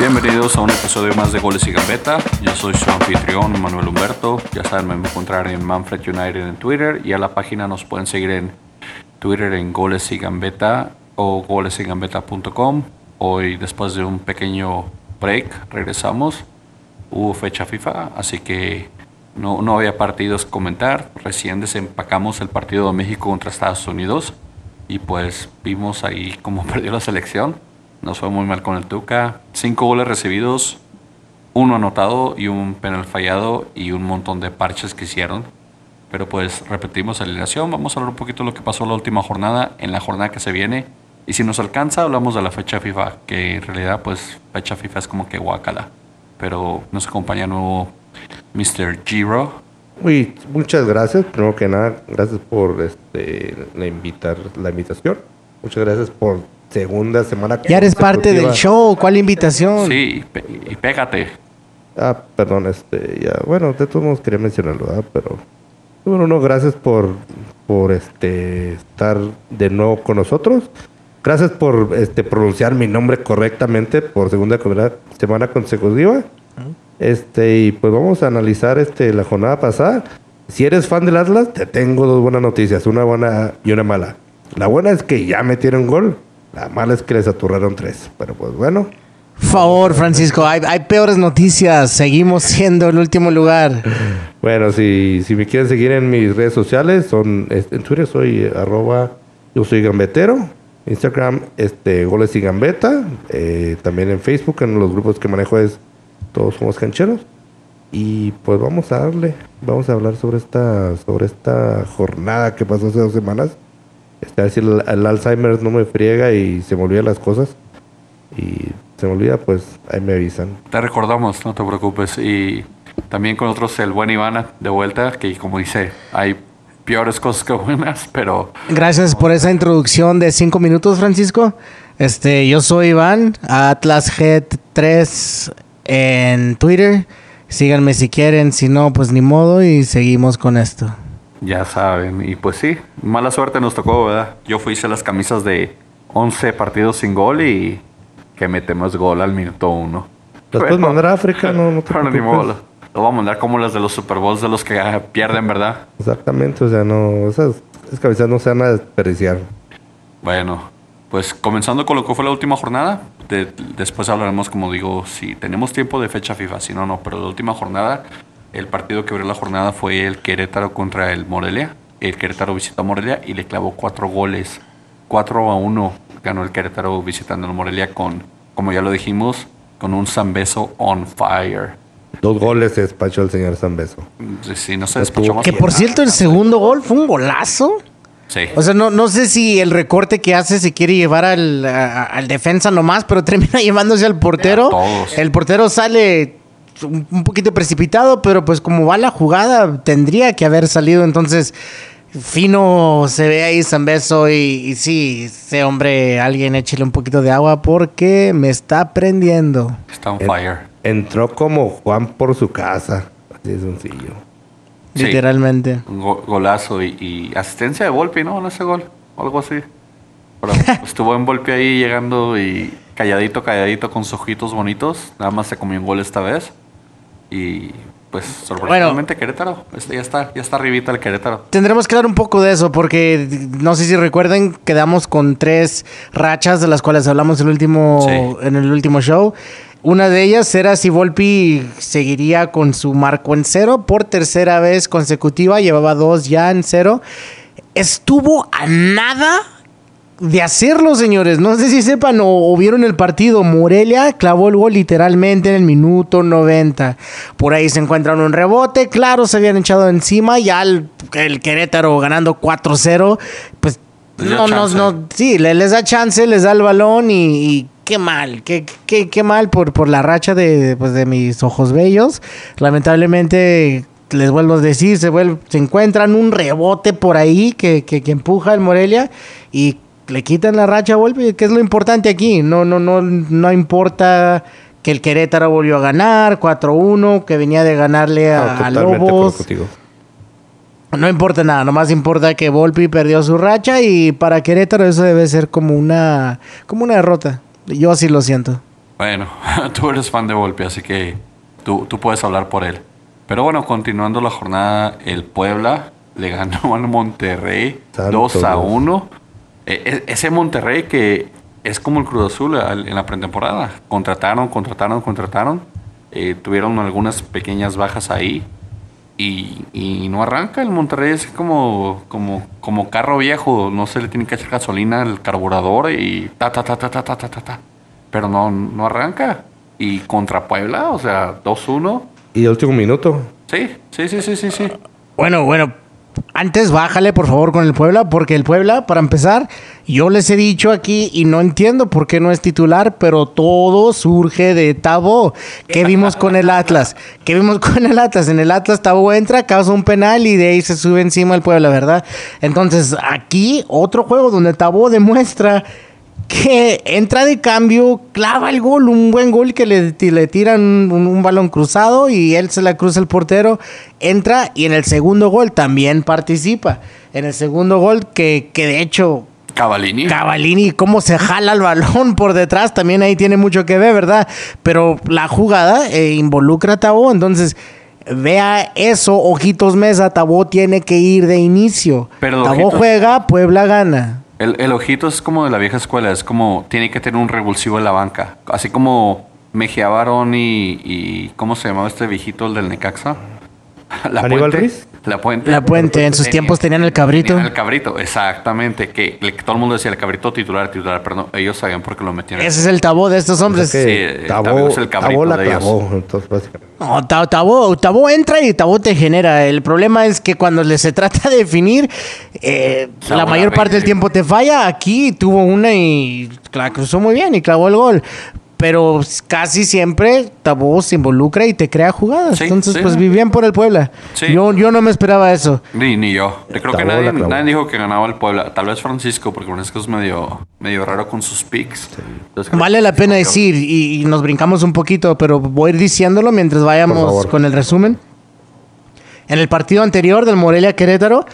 Bienvenidos a un episodio más de Goles y Gambeta. Yo soy su anfitrión Manuel Humberto. Ya saben, me encontrar en Manfred United en Twitter y a la página nos pueden seguir en Twitter en Goles y Gambeta o golesigambeta.com. Hoy, después de un pequeño break, regresamos. Hubo fecha FIFA, así que no, no había partidos comentar. Recién desempacamos el partido de México contra Estados Unidos y pues vimos ahí cómo perdió la selección. Nos fue muy mal con el Tuca. Cinco goles recibidos, uno anotado y un penal fallado y un montón de parches que hicieron. Pero pues repetimos la alineación. Vamos a hablar un poquito de lo que pasó la última jornada, en la jornada que se viene. Y si nos alcanza, hablamos de la fecha FIFA, que en realidad pues fecha FIFA es como que guacala. Pero nos acompaña nuevo Mr. Giro. Uy, muchas gracias. Primero que nada, gracias por este, la, invitar, la invitación. Muchas gracias por segunda semana. Ya eres parte del show. ¿Cuál invitación? Sí, y pégate. Ah, perdón, este, ya, bueno, de todos modos quería mencionarlo, ¿verdad? Pero, bueno, no, gracias por, por este, estar de nuevo con nosotros. Gracias por este, pronunciar mi nombre correctamente por segunda semana consecutiva. Este, y pues vamos a analizar este, la jornada pasada. Si eres fan del Atlas, te tengo dos buenas noticias, una buena y una mala. La buena es que ya metieron gol. La mala es que les aturraron tres. Pero pues bueno. favor, Francisco, hay, peores noticias. Seguimos siendo el último lugar. Bueno, si, si me quieren seguir en mis redes sociales, son en Twitter soy arroba yo soy gambetero. Instagram, este, goles y gambeta. Eh, también en Facebook, en los grupos que manejo es todos somos cancheros. Y pues vamos a darle, vamos a hablar sobre esta, sobre esta jornada que pasó hace dos semanas. Este, decir, el, Alzheimer no me friega y se me olvidan las cosas. Y se me olvida, pues ahí me avisan. Te recordamos, no te preocupes. Y también con nosotros el buen Ivana de vuelta, que como dice, hay peores cosas que buenas, pero... Gracias por esa introducción de cinco minutos, Francisco. Este, yo soy Iván, Atlas Head 3 en Twitter. Síganme si quieren, si no, pues ni modo y seguimos con esto. Ya saben, y pues sí, mala suerte nos tocó, ¿verdad? Yo fui a las camisas de 11 partidos sin gol y que metemos gol al minuto uno. Los puedes mandar a África, no, no te Pero ni modo. Lo vamos a mandar como las de los Super Bowls de los que pierden, ¿verdad? Exactamente, o sea, no, esas, esas camisas no se van a desperdiciar. Bueno, pues comenzando con lo que fue la última jornada, después hablaremos, como digo, si tenemos tiempo de fecha FIFA, si no, no, pero la última jornada, el partido que abrió la jornada fue el Querétaro contra el Morelia. El Querétaro visitó a Morelia y le clavó cuatro goles. 4 a 1 ganó el Querétaro visitando el Morelia con, como ya lo dijimos, con un Zambeso on fire. Dos goles se despachó el señor Zambeso. Sí, no se despachó más Que por cierto, el segundo gol fue un golazo. O sea, no, no sé si el recorte que hace se quiere llevar al, al defensa nomás, pero termina llevándose al portero. El portero sale un poquito precipitado, pero pues como va la jugada, tendría que haber salido. Entonces, fino se ve ahí San Beso y, y sí, ese hombre, alguien échele un poquito de agua porque me está prendiendo. Está on fire. Entró como Juan por su casa. Así de sencillo. Literalmente. Un golazo y, asistencia de Volpi, ¿no? En ese gol, algo así. estuvo en Volpi ahí llegando y calladito, calladito con sus ojitos bonitos. Nada más se comió un gol esta vez. Y pues sorpresivamente Querétaro. Este ya está, ya está arribita el Querétaro. Tendremos que dar un poco de eso, porque no sé si recuerden, quedamos con tres rachas de las cuales hablamos el último, en el último show. Una de ellas era si Volpi seguiría con su marco en cero por tercera vez consecutiva, llevaba dos ya en cero. Estuvo a nada de hacerlo, señores. No sé si sepan o, vieron el partido. Morelia clavó el gol literalmente en el minuto 90. Por ahí se encuentran un rebote. Claro, se habían echado encima. Ya el, Querétaro ganando 4-0. Pues no, no, no. Sí, les da chance, les da el balón y qué mal, qué, qué, mal por, por la racha de, pues, de mis ojos bellos. Lamentablemente, les vuelvo a decir, se, se encuentran un rebote por ahí que, que, empuja el Morelia y le quitan la racha a Volpi, que es lo importante aquí. No, no, no, no importa que el Querétaro volvió a ganar 4-1, que venía de ganarle a, Lobos. No importa nada, nomás importa que Volpi perdió su racha y para Querétaro eso debe ser como una como una derrota. Yo así lo siento. Bueno, tú eres fan de Volpi, así que tú, tú puedes hablar por él. Pero bueno, continuando la jornada, el Puebla le ganó al Monterrey Santo 2 a Dios. 1 eh, ese Monterrey que es como el Cruz Azul en la pretemporada. Contrataron, contrataron, contrataron. Eh, tuvieron algunas pequeñas bajas ahí. Y, y, no arranca. El Monterrey es como, como, como carro viejo. No se le tiene que echar gasolina al carburador y ta, ta, ta, ta, ta, ta, ta, ta. Pero no, no arranca. Y contra Puebla, o sea, 2-1. Y el último minuto. Sí, sí, sí, sí, sí. sí. Bueno, bueno, antes bájale por favor con el Puebla, porque el Puebla, para empezar, yo les he dicho aquí y no entiendo por qué no es titular, pero todo surge de Tabo. ¿Qué vimos con el Atlas? ¿Qué vimos con el Atlas? En el Atlas Tabo entra, causa un penal y de ahí se sube encima el Puebla, ¿verdad? Entonces, aquí otro juego donde Tabo demuestra que entra de cambio, clava el gol, un buen gol que le, le tiran un, un balón cruzado y él se la cruza el portero, entra y en el segundo gol también participa. En el segundo gol que, que de hecho Cavalini. Cavalini, cómo se jala el balón por detrás, también ahí tiene mucho que ver, ¿verdad? Pero la jugada eh, involucra a Tabó, entonces vea eso, ojitos mesa, Tabó tiene que ir de inicio. Pero, Tabó ojitos- juega, Puebla gana. El, el ojito es como de la vieja escuela, es como tiene que tener un revulsivo en la banca. Así como Mejía Barón y, y ¿cómo se llamaba este viejito, el del Necaxa? La ¿Aníbal Puente. Ruiz? La Puente. La Puente, en sus Tenía- tiempos tenían el cabrito. tenían el cabrito, exactamente. Que, le- todo el mundo decía el cabrito titular, titular, pero no, ellos sabían por qué lo metían. Ese es el tabó de estos O hombres. sea Sí, Tabó, Tabó es el cabrito Tabó la de ellos. clavó. Entonces, básicamente. No, Ta- Tabó, Tabó entra y Tabó te genera. El problema es que cuando le se trata de definir, eh, la mayor parte del tiempo te falla. Aquí tuvo una y la cruzó muy bien y clavó el gol. Pero casi siempre Tabó se involucra y te crea jugadas. Sí, Entonces, sí. pues vivían por el Puebla. Sí. Yo, yo no me esperaba eso. Ni, ni yo. Yo creo que nadie, nadie dijo que ganaba el Puebla. Tal vez Francisco, porque Francisco es medio, medio raro con sus picks. Entonces, Vale la pena decir, y, y nos brincamos un poquito, pero voy a ir diciéndolo mientras vayamos con el resumen. En el partido anterior del Morelia Querétaro,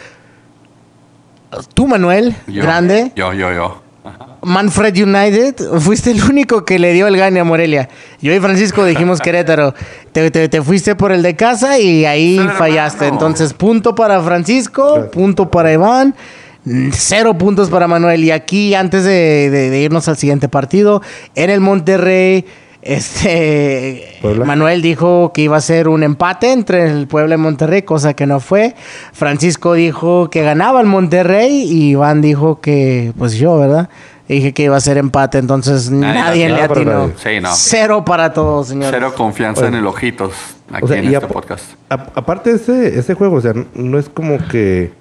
tú, Manuel, Yo, grande, Yo, yo, yo. Manfred United, fuiste el único que le dio el gane a Morelia. Yo y Francisco dijimos Querétaro. Te, te- te fuiste por el de casa y ahí fallaste. Entonces, punto para Francisco, punto para Iván, cero puntos para Manuel. Y aquí, antes de, de- de irnos al siguiente partido, en el Monterrey, este Puebla. Manuel dijo que iba a ser un empate entre el Puebla y Monterrey, cosa que no fue. Francisco dijo que ganaba el Monterrey y Iván dijo que, pues yo, ¿verdad? Dije que iba a ser empate, entonces Nadie nadie, le atinó. Sí, no. Cero para todos, señores. Cero confianza en el ojitos aquí O sea, en este podcast. aparte de ese, ese juego, o sea, no es como que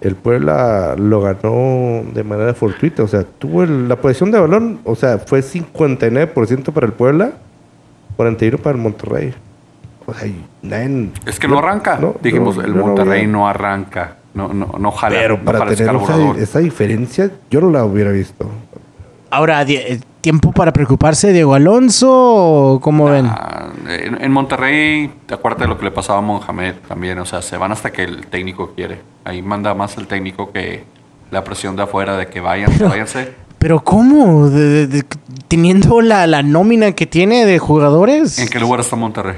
el Puebla lo ganó de manera fortuita. O sea, tuvo el- la posición de balón, o sea, fue 59% para el Puebla, 41% para el Monterrey. O sea, nadie- Es que no arranca. no, Dijimos, el Monterrey no arranca. No, no, no jala. Pero no para jala tener esa, diferencia, yo no la hubiera visto. Ahora, eh, ¿tiempo para preocuparse Diego Alonso o cómo ven? En, en Monterrey, te acuerdas de lo que le pasaba a Mohamed también. O sea, se van hasta que el técnico quiere. Ahí manda más el técnico que la presión de afuera de que vayan, váyanse. Pero ¿cómo? De- de- de- teniendo la, la nómina que tiene de jugadores. ¿En qué lugar está Monterrey?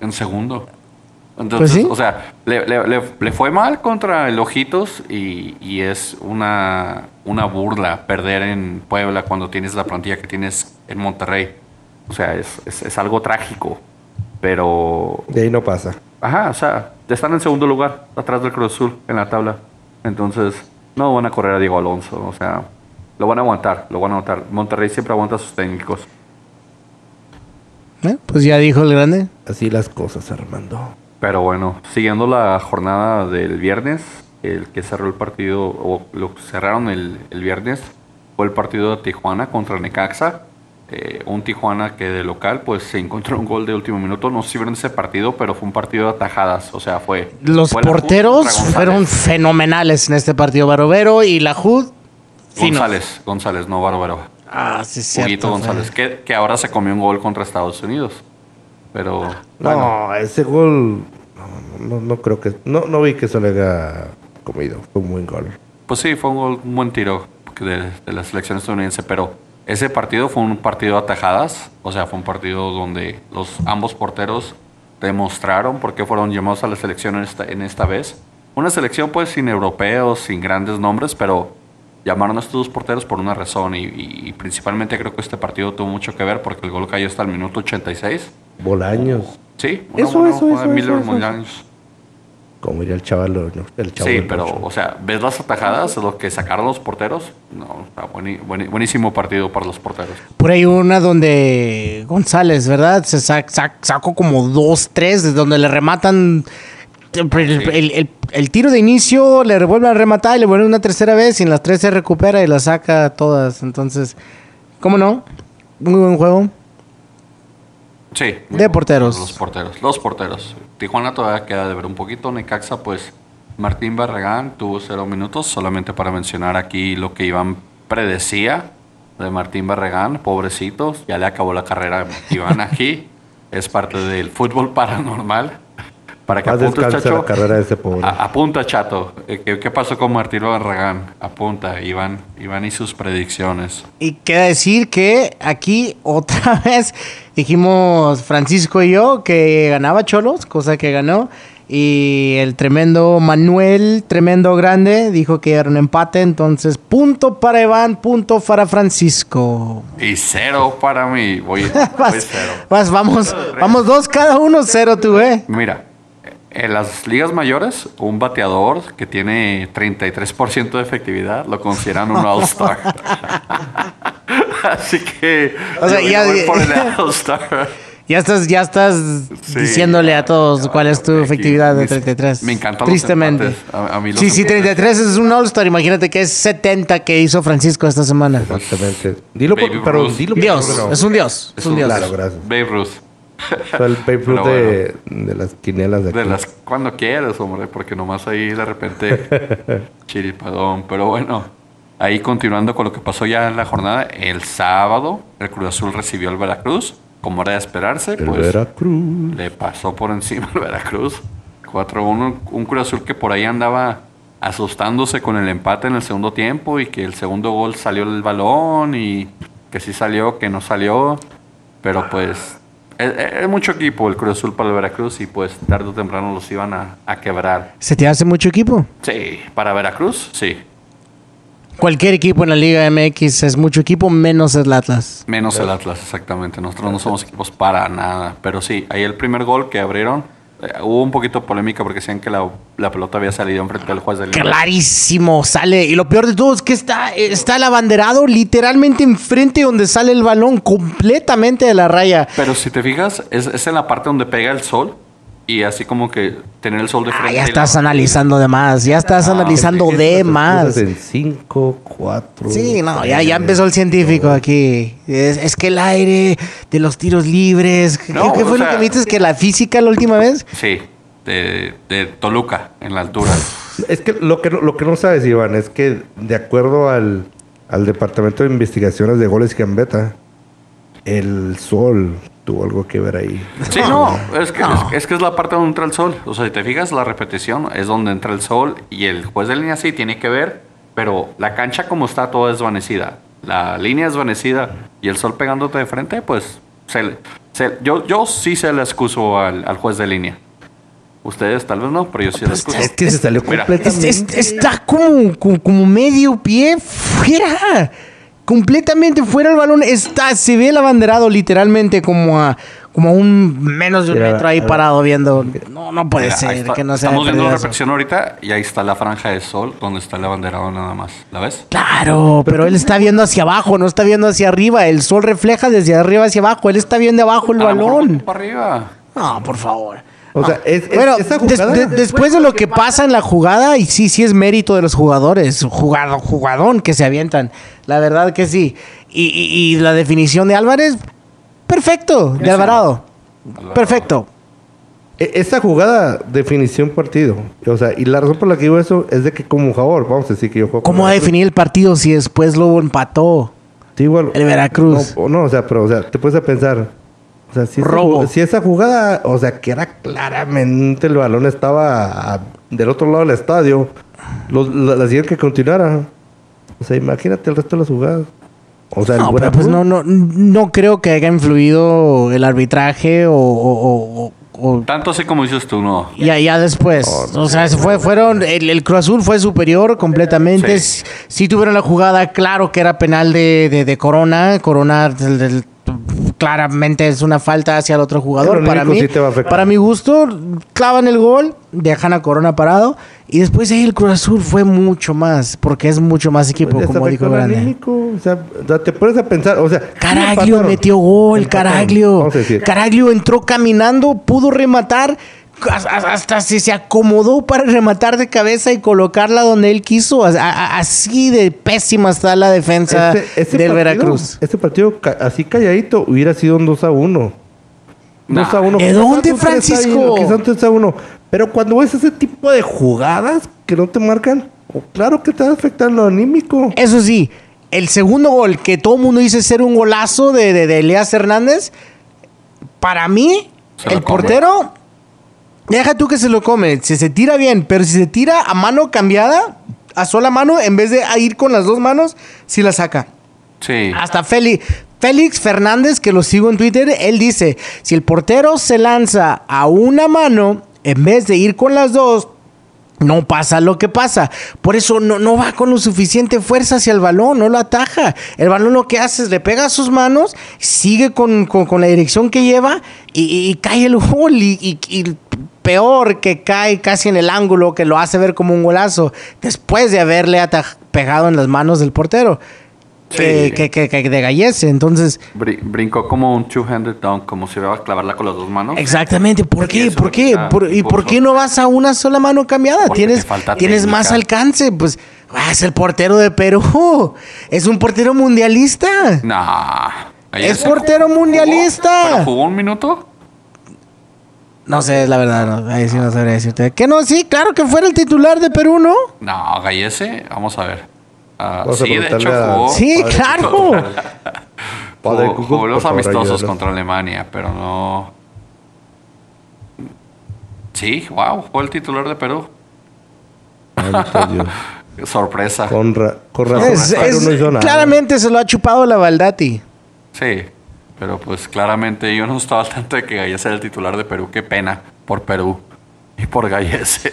En segundo. Entonces, Pues sí. o sea, le, le- le- le fue mal contra el Ojitos y, y es una, una burla perder en Puebla cuando tienes la plantilla que tienes en Monterrey. O sea, es, es- es algo trágico. Pero, De ahí no pasa. ajá, o sea, están en segundo lugar, atrás del Cruz Azul en la tabla. Entonces, no van a correr a Diego Alonso. O sea, lo van a aguantar, lo van a aguantar. Monterrey siempre aguanta a sus técnicos. Eh, Pues ya dijo el grande. Así las cosas, Armando. Pero bueno, siguiendo la jornada del viernes, el que cerró el partido, o lo cerraron el, el viernes, fue el partido de Tijuana contra Necaxa. Eh, un Tijuana que de local, pues se encontró un gol de último minuto. No sé si vieron ese partido, pero fue un partido de atajadas. O sea, fue. Los fue porteros fueron fenomenales en este partido. Barovero y la Jud. finos. González, González, no Bárbaro. Ah, sí, es Huguito. González, que, que ahora se comió un gol contra Estados Unidos. Pero. bueno, No, ese gol. No, creo que. No, no vi que se le haya comido. Fue un buen gol. Pues sí, fue un, gol- un buen tiro de, de la selección estadounidense, pero ese partido fue un partido de atajadas, o sea, fue un partido donde los ambos porteros demostraron por qué fueron llamados a la selección en esta, en esta vez. Una selección pues sin europeos, sin grandes nombres, pero llamaron a estos dos porteros por una razón y, y principalmente creo que este partido tuvo mucho que ver porque el gol cayó hasta el minuto 86. Bolaños. Sí, una Eso, buena eso, jugada de eso, Miller eso, eso. Bolaños. Como diría el chaval, ¿no? el chavo Sí, pero, Ocho. o sea, ¿ves las atajadas, lo que sacaron los porteros? No, está buenísimo partido para los porteros. Por ahí una donde González, ¿verdad? Se sac- sac- sacó como dos, tres, de donde le rematan el, el- el- el tiro de inicio, le vuelven a rematar y le vuelven una tercera vez y en las tres se recupera y las saca todas. Entonces, ¿cómo no? Muy buen juego. Sí. De porteros. Los porteros. Los porteros. Tijuana todavía queda de ver un poquito. Necaxa, pues Martín Barragán tuvo cero minutos. Solamente para mencionar aquí lo que Iván predecía de Martín Barragán. Pobrecito, ya le acabó la carrera. Iván aquí es parte del fútbol paranormal. Para que apuntes, chacho. la carrera de ese pobre. A- apunta, chato. Eh, ¿Qué, qué pasó con Martín Barragán? Apunta, Iván. Iván y sus predicciones. Y queda decir que aquí otra vez dijimos Francisco y yo que ganaba Cholos, cosa que ganó. Y el tremendo Manuel, tremendo grande, dijo que era un empate. Entonces, punto para Iván, punto para Francisco. Y cero para mí. Voy, voy Vas, cero. vas, vamos, vamos dos cada uno, cero tú, ¿eh? Mira, en las ligas mayores, un bateador que tiene 33% de efectividad lo consideran un All-Star. Así que O sea, ya- voy por el All-Star. Ya estás, ya estás Sí. diciéndole a todos cuál es tu Aquí, efectividad de mis- 33. Me encantan Tristemente. los empates. A, a mí los Sí, sí, empates. 33 es un All-Star. Imagínate que es 70 que hizo Francisco esta semana. Exactamente. Dilo, por, pero dilo Dios, por- es un dios. Es un dios. Claro, gracias. Babe Ruth. O sea, el Ruth Pero de, de las quinielas de aquí. De las cuando quieres, hombre, porque nomás ahí de repente chiripadón. Pero bueno, ahí continuando con lo que pasó ya en la jornada, el sábado el Cruz Azul recibió al Veracruz, como era de esperarse, El pues Veracruz. le pasó por encima al Veracruz. 4-1, un Cruz Azul que por ahí andaba asustándose con el empate en el segundo tiempo y que el segundo gol salió el balón y que sí salió, que no salió. Pero pues es, mucho equipo el Cruz Azul para el Veracruz y pues tarde o temprano los iban a, a quebrar. ¿Se te hace mucho equipo? Sí, para Veracruz, sí. Cualquier equipo en la Liga MX es mucho equipo, menos el Atlas. Menos el Atlas, exactamente. Nosotros no somos equipos para nada. Pero sí, ahí el primer gol que abrieron, hubo un poquito de polémica porque decían que la, la pelota había salido enfrente del juez del Clarísimo, sale. Y lo peor de todo es que está, está el abanderado literalmente enfrente donde sale el balón, completamente de la raya. Pero si te fijas, es, es en la parte donde pega el sol y así como que tener el sol de Ah, frente. ya y estás la- analizando de más, ya estás analizando Es- de es- más. En 5, 4. Sí, no, ya, ya empezó el científico aquí. Es, es que el aire de los tiros libres. ¿Qué, No, qué fue o lo sea- que viste? ¿Que la física la última vez? Sí, de, de Toluca, en la altura. Es que lo que, no- lo que no sabes, Iván, es que de acuerdo al, al Departamento de Investigaciones de Goles y Gambetta, el sol tuvo algo que ver ahí. Sí, no, es que, es, es que es la parte donde entra el sol. O sea, si te fijas, la repetición es donde entra el sol y el juez de línea sí tiene que ver, pero la cancha como está toda desvanecida. La línea desvanecida y el sol pegándote de frente, pues se le- se- yo, yo sí se le excuso al, al juez de línea. Ustedes tal vez no, pero yo sí le excuso. Es que se salió Mira. completamente. Es- es- está como, como, como medio pie fuera. Completamente fuera el balón. Está, se ve el abanderado literalmente como a, como a un menos de un metro ahí parado viendo. No, no puede Mira, ser está. que no sea Estamos viendo la repetición ahorita y ahí está la franja de sol donde está el abanderado nada más. ¿La ves? Claro, pero él está viendo hacia abajo, no está viendo hacia arriba. El sol refleja desde arriba hacia abajo. Él está viendo abajo el A balón. para arriba. No, por favor. O sea, es, es- Bueno, esa des- jugada. de- después de lo que pasa en la jugada, y sí, sí es mérito de los jugadores, jugado, jugadón que se avientan, la verdad que sí. Y, y- y la definición de Álvarez, perfecto, de Alvarado, perfecto. e- esa jugada, definición partido. O sea, y la razón por la que digo eso es de que, como jugador, vamos a decir que yo juego. ¿Cómo va a definir el partido si después lo empató? Sí, igual. el Veracruz? No, o no, o sea, pero, o sea, te puedes a pensar. O sea, si esa, Robo. ju- si esa jugada, o sea, que era claramente el balón estaba a- del otro lado del estadio, los, la, la siguiente que continuara. O sea, imagínate el resto de las jugadas. O sea, el No, pero pues no, no, no creo que haya influido el arbitraje o, o- o- o- Tanto así como dices tú, no. ya, ya después. o sea, se fue, fueron, el, el Cruz Azul fue superior completamente. Sí. Sí. sí tuvieron la jugada, claro que era penal de, de, de Corona. Corona del- del- claramente es una falta hacia el otro jugador. Para mí, sí para mi gusto, clavan el gol, dejan a Corona parado. Y después ahí el Cruz Azul fue mucho más, porque es mucho más equipo, Pues como dijo Grande. O sea, te pones a pensar, o sea... Caraglio metió gol, Caraglio. Caraglio entró caminando, pudo rematar, hasta se, se acomodó para rematar de cabeza y colocarla donde él quiso. Así de pésima está la defensa Ese- ese del partido- Veracruz. Ese partido así calladito hubiera sido un 2 a 1. Nah. 2 a 1. ¿De dónde, un 3 a Francisco? 1, Quizás un 3 a 1. Pero cuando ves ese tipo de jugadas que no te marcan, oh, claro que te va a afectar lo anímico. Eso sí, el segundo gol que todo el mundo dice ser un golazo de, de, de Elías Hernández, para mí, Se el come. portero, deja tú que se lo come, si se tira bien, pero si se tira a mano cambiada, a sola mano, en vez de a ir con las dos manos, sí la saca. Sí. Hasta Félix, Félix Fernández, que lo sigo en Twitter, él dice, si el portero se lanza a una mano, en vez de ir con las dos, no pasa lo que pasa. Por eso no, no va con lo suficiente fuerza hacia el balón, no lo ataja. El balón lo que hace es le pega a sus manos, sigue con, con- con la dirección que lleva y, y cae el gol. Y peor que cae casi en el ángulo, que lo hace ver como un golazo, después de haberle pegado en las manos del portero. Que, Sí. que, que, que de. Entonces, Bri- brincó como un two-handed dunk, como si iba a clavarla con las dos manos. Exactamente, ¿por qué? ¿Por qué? quita ¿Por- ¿Y por qué no vas a una sola mano cambiada? Porque Tienes, falta tienes técnica. más alcance, pues ah, es el portero de Perú, es un portero mundialista. Nah. Es portero ¿Jugó? mundialista. ¿Pero jugó un minuto? No sé, es la verdad, no, ahí sí no sabría decirte. Que no, sí, claro que fuera el titular de Perú, ¿no? No, Gallese, vamos a ver. Vamos a sí, de hecho a- jugó, Sí, padre, claro. Padre jugó, jugó los amistosos contra Alemania, pero no... Sí, wow, fue el titular de Perú. Sorpresa. Con, ra- con razón. Es- es- claramente se lo ha chupado la Baldati. Sí, pero pues claramente yo no estaba al tanto de que Gallese era el titular de Perú. Qué pena por Perú y por Gallese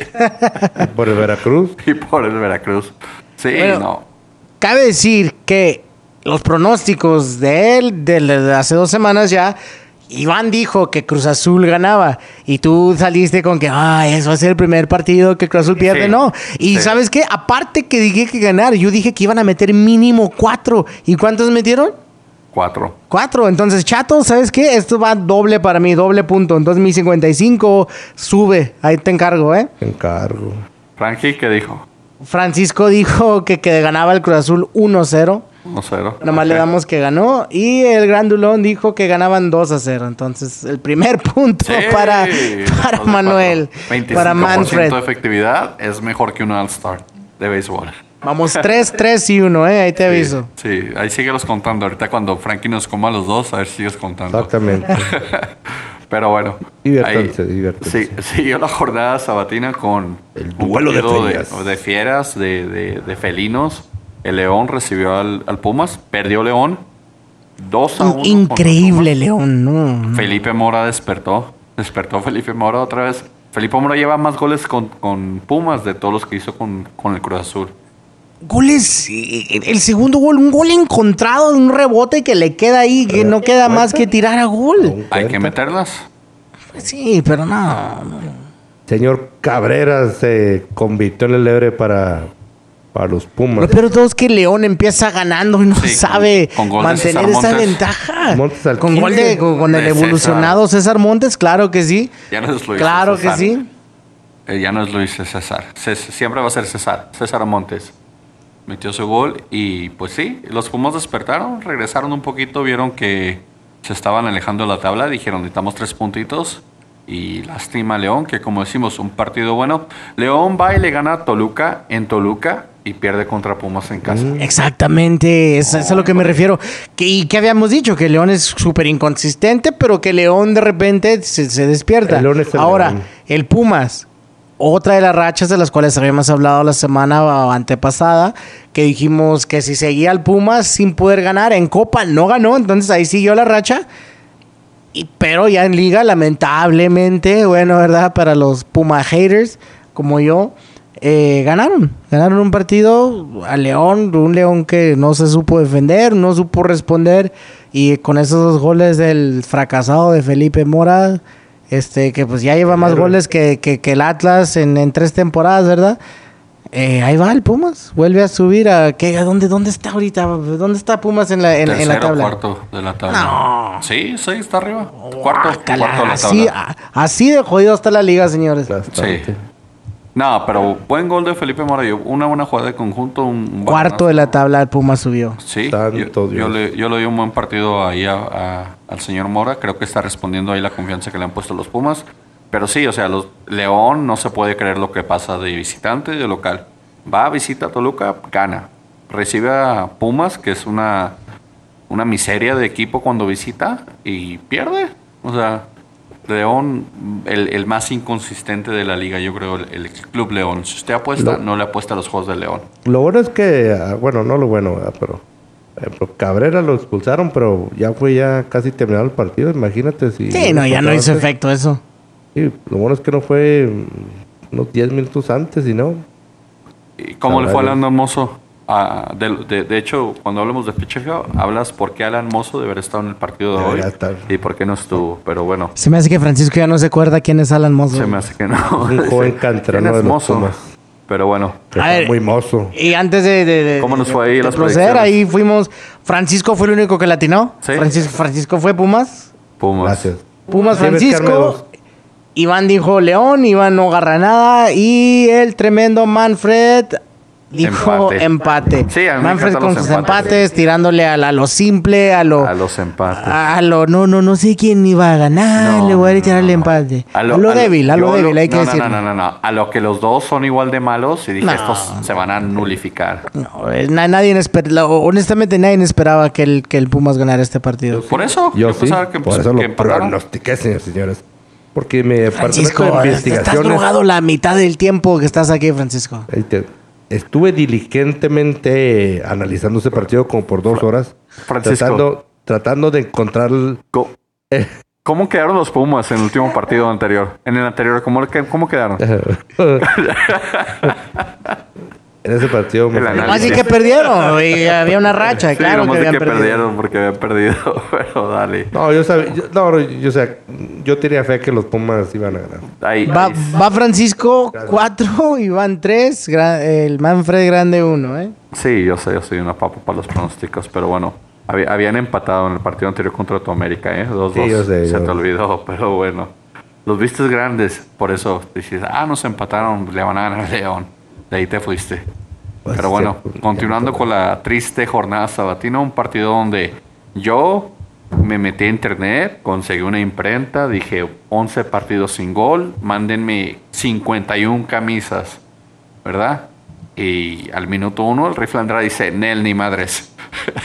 Por el Veracruz. y por el Veracruz. Sí, Bueno, no. Cabe decir que los pronósticos de él, de, de hace dos semanas ya, Iván dijo que Cruz Azul ganaba y tú saliste con que, ah, eso va a ser el primer partido que Cruz Azul pierde. Sí, no. Y sí. ¿sabes qué? Aparte que dije que ganar, yo dije que iban a meter mínimo cuatro. ¿Y cuántos metieron? Cuatro. Cuatro. Entonces, chato, ¿sabes qué? Esto va doble para mí, doble punto. Entonces, mi 55 sube. Ahí te encargo, ¿eh? Encargo. Frankie, ¿qué dijo? Francisco dijo que, que ganaba el Cruz Azul 1-0. 1-0. Nomás le damos que ganó. Y el Grandulón dijo que ganaban 2 a 0. Entonces, el primer punto Sí, para, para Manuel. cuatro. Para 25% Manfred. de efectividad es mejor que un All-Star de béisbol. Vamos 3, 3 y 1, ¿eh? Ahí te aviso. Sí, ahí síguelos contando. Ahorita cuando Frankie nos coma a los dos, a ver si sigues contando. Exactamente. Pero bueno. Diviértanse. Sí, siguió la jornada sabatina con El duelo de partido ferias. de fieras, de, de- de felinos. El León recibió al, al Pumas, perdió León 2 a 1. Increíble, León, ¿no? Felipe Mora despertó. Despertó Felipe Mora otra vez. Felipe Mora lleva más goles con, con Pumas de todos los que hizo con, con el Cruz Azul. Goles, el segundo gol, un gol encontrado, un rebote que le queda ahí, que no queda más que tirar a gol. Hay que meterlas. Sí, pero no. Señor Cabrera se convirtió en el lebre para, para los Pumas. Lo peor de todo es que León empieza ganando y no Sí, sabe con mantener esa Montes. ventaja. Montes al con gol de con, el evolucionado César. Montes, claro que sí. Ya no es Luis Claro que sí. Eh, ya no es Luis es César. Cés- siempre va a ser César. César Montes. Metió su gol y pues sí, los Pumas despertaron, regresaron un poquito, vieron que se estaban alejando de la tabla, dijeron necesitamos tres puntitos y lástima a León, que como decimos, un partido bueno. León va y le gana a Toluca en Toluca y pierde contra Pumas en casa. Exactamente, es, es a lo que me refiero. Que, y que habíamos dicho que León es súper inconsistente, pero que León de repente se, se despierta. El León es el Ahora, León. el Pumas, otra de las rachas de las cuales habíamos hablado la semana antepasada, que dijimos que si seguía el Pumas sin poder ganar en Copa, no ganó, entonces ahí siguió la racha. Y, pero ya en liga, lamentablemente, bueno, ¿verdad? Para los Puma haters como yo, eh, ganaron. Ganaron un partido a León, un León que no se supo defender, no supo responder. Y con esos dos goles del fracasado de Felipe Mora, este, que pues ya lleva más goles que, que, el Atlas en, en, tres temporadas, ¿verdad? Eh, ahí va el Pumas, vuelve a subir a ¿qué? ¿A dónde, dónde está ahorita? ¿Dónde está Pumas en la, en, en la tabla? cuarto de la tabla. No. Sí, sí, está arriba. Cuarto, cuarto de la tabla. Así, así de jodido está la liga, señores. Sí. No, pero buen gol de Felipe Mora. Una buena jugada de conjunto. Un Cuarto de la tabla, el Puma subió. Sí, yo, yo, le, yo, le, di un buen partido ahí a, al señor Mora. Creo que está respondiendo ahí la confianza que le han puesto los Pumas. Pero sí, o sea, los León no se puede creer lo que pasa de visitante y de local. Va a visita a Toluca, gana. Recibe a Pumas, que es una, una miseria de equipo cuando visita, y pierde. O sea, León, el, más inconsistente de la liga, yo creo, el, Club León. Si usted apuesta, no le apuesta a los Juegos de León. Lo bueno es que, ah, bueno, no lo bueno, pero Cabrera lo expulsaron, pero ya fue ya casi terminado el partido. Imagínate si. Sí, no, ya no hizo efecto eso. Sí, lo bueno es que no fue mm, unos 10 minutos antes, y no. ¿Y cómo le fue a Leandro Hermoso? De, de, hecho, cuando hablamos de Pichefio, hablas por qué Alan Mozo debe haber estado en el partido de hoy y por qué no estuvo. Pero bueno. Se me hace que Francisco ya no se acuerda quién es Alan Mozo. Se me hace que no. Un joven canterano de los Pero bueno. muy mozo. Y antes de, ¿Cómo nos fue ahí las proceder, ahí fuimos. Francisco fue el único que latinó. ¿Sí? Francisco, Francisco fue Pumas. Pumas. Gracias. Pumas Francisco. Iván dijo León, Iván no agarra nada. Y el tremendo Manfred Dijo empate. Sí, a Manfred con sus empates. tirándole a, lo simple, a lo. A los empates. A, lo. No, no, no sé quién iba a ganar. le voy a tirar el empate. A lo, débil, a lo débil, hay que decir. No, no, no, no. A lo que los dos son igual de malos y dije, estos se van a nulificar. No, eh, nadie esperaba. Honestamente, nadie esperaba que el, que el Pumas ganara este partido. Por eso. Yo sí. Que, por eso lo pronostiqué, señores. Porque me Francisco, de investigaciones. Estás drogado la mitad del tiempo que estás aquí, Francisco. Ahí te, estuve diligentemente analizando ese partido como por dos horas. Tratando, tratando de encontrar... ¿Cómo, quedaron los Pumas en el último partido anterior? En el anterior, ¿cómo, cómo quedaron? En ese partido me Así que perdieron. Y había una racha, claro que, que perdieron porque habían perdido, pero dale. No, yo sabía, yo, no, yo, sé, yo tenía fe que los Pumas iban a ganar. Ahí, va, va, Francisco 4 y van 3, el Manfred Grande 1, ¿eh? Sí, yo sé, yo soy una papa para los pronósticos, pero bueno, habían empatado en el partido anterior contra tu América, ¿eh? 2-2. Sí, Se te olvidó, pero bueno. Los vistes grandes, por eso dices, ah, nos empataron, le van a ganar a León. De ahí te fuiste. Pues Pero bueno, continuando con la triste jornada sabatina, un partido donde yo me metí a internet, conseguí una imprenta, dije 11 partidos sin gol, mándenme 51 camisas, ¿verdad? Y al minuto uno el rifle Andrade dice, Nel ni madres.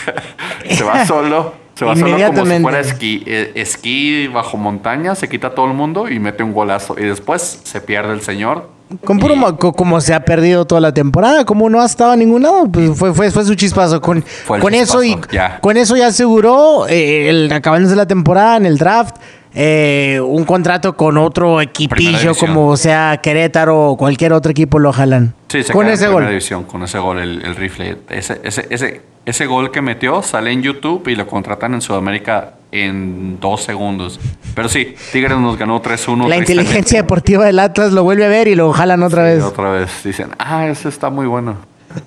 se va solo, se va solo como si fuera esquí, eh, esquí bajo montaña, se quita todo el mundo y mete un golazo. Y después se pierde el señor con puro, como se ha perdido toda la temporada, como no ha estado a ningún lado, pues fue, fue, fue su chispazo. Con, con eso y con eso ya aseguró eh, el acabándose la temporada en el draft. Eh, un contrato con otro equipillo como sea Querétaro o cualquier otro equipo lo jalan. Sí, se con ese gol. División, con ese gol, el, el rifle. Ese, ese, ese, ese gol que metió sale en YouTube y lo contratan en Sudamérica en dos segundos. Pero sí, Tigres nos ganó 3-1. La inteligencia deportiva del Atlas lo vuelve a ver y lo jalan otra vez. Otra vez. Dicen, ah, eso está muy bueno.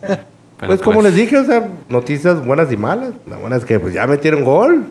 pues, como pues les dije, o sea, noticias buenas y malas. La buena es que pues ya metieron gol.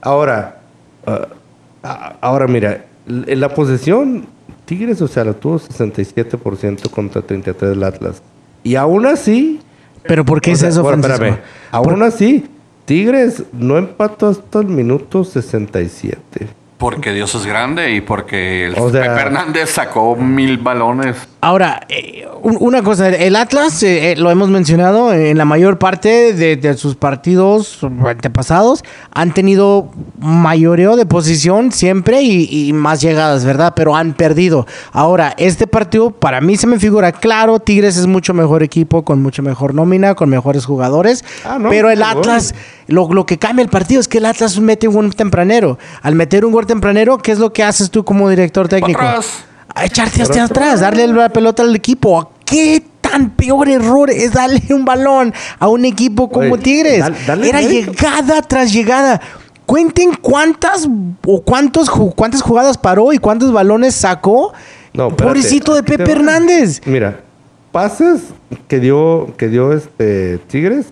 Ahora, ah, ahora mira, en la posesión, Tigres, o sea, lo tuvo 67% contra 33 del Atlas. Y aún así... ¿Pero por qué es eso, bueno, Espérame. Aún así, Tigres no empató hasta el minuto 67. Porque Dios es grande y porque el Fernández sacó mil balones. Ahora, eh, un- una cosa, el Atlas, eh, eh, lo hemos mencionado, en la mayor parte de, de sus partidos antepasados han tenido mayoreo de posición siempre y, y más llegadas, ¿verdad? Pero han perdido. Ahora, este partido para mí se me figura claro, Tigres es mucho mejor equipo, con mucho mejor nómina, con mejores jugadores, Ah, no, pero el. Atlas, lo, lo que cambia el partido es que el Atlas mete un gol tempranero. Al meter un gol tempranero, ¿qué es lo que haces tú como director técnico? atrás. A echarte hacia atrás, darle la pelota al equipo. ¿Qué tan peor error es darle un balón a un equipo como Oye, Tigres? dale- dale Era mérito. llegada tras llegada. Cuenten cuántas o cuántos cuántas jugadas paró y cuántos balones sacó. No, espérate, Pobrecito de Pepe. Hernández. Mira, pases que dio, que dio este Tigres,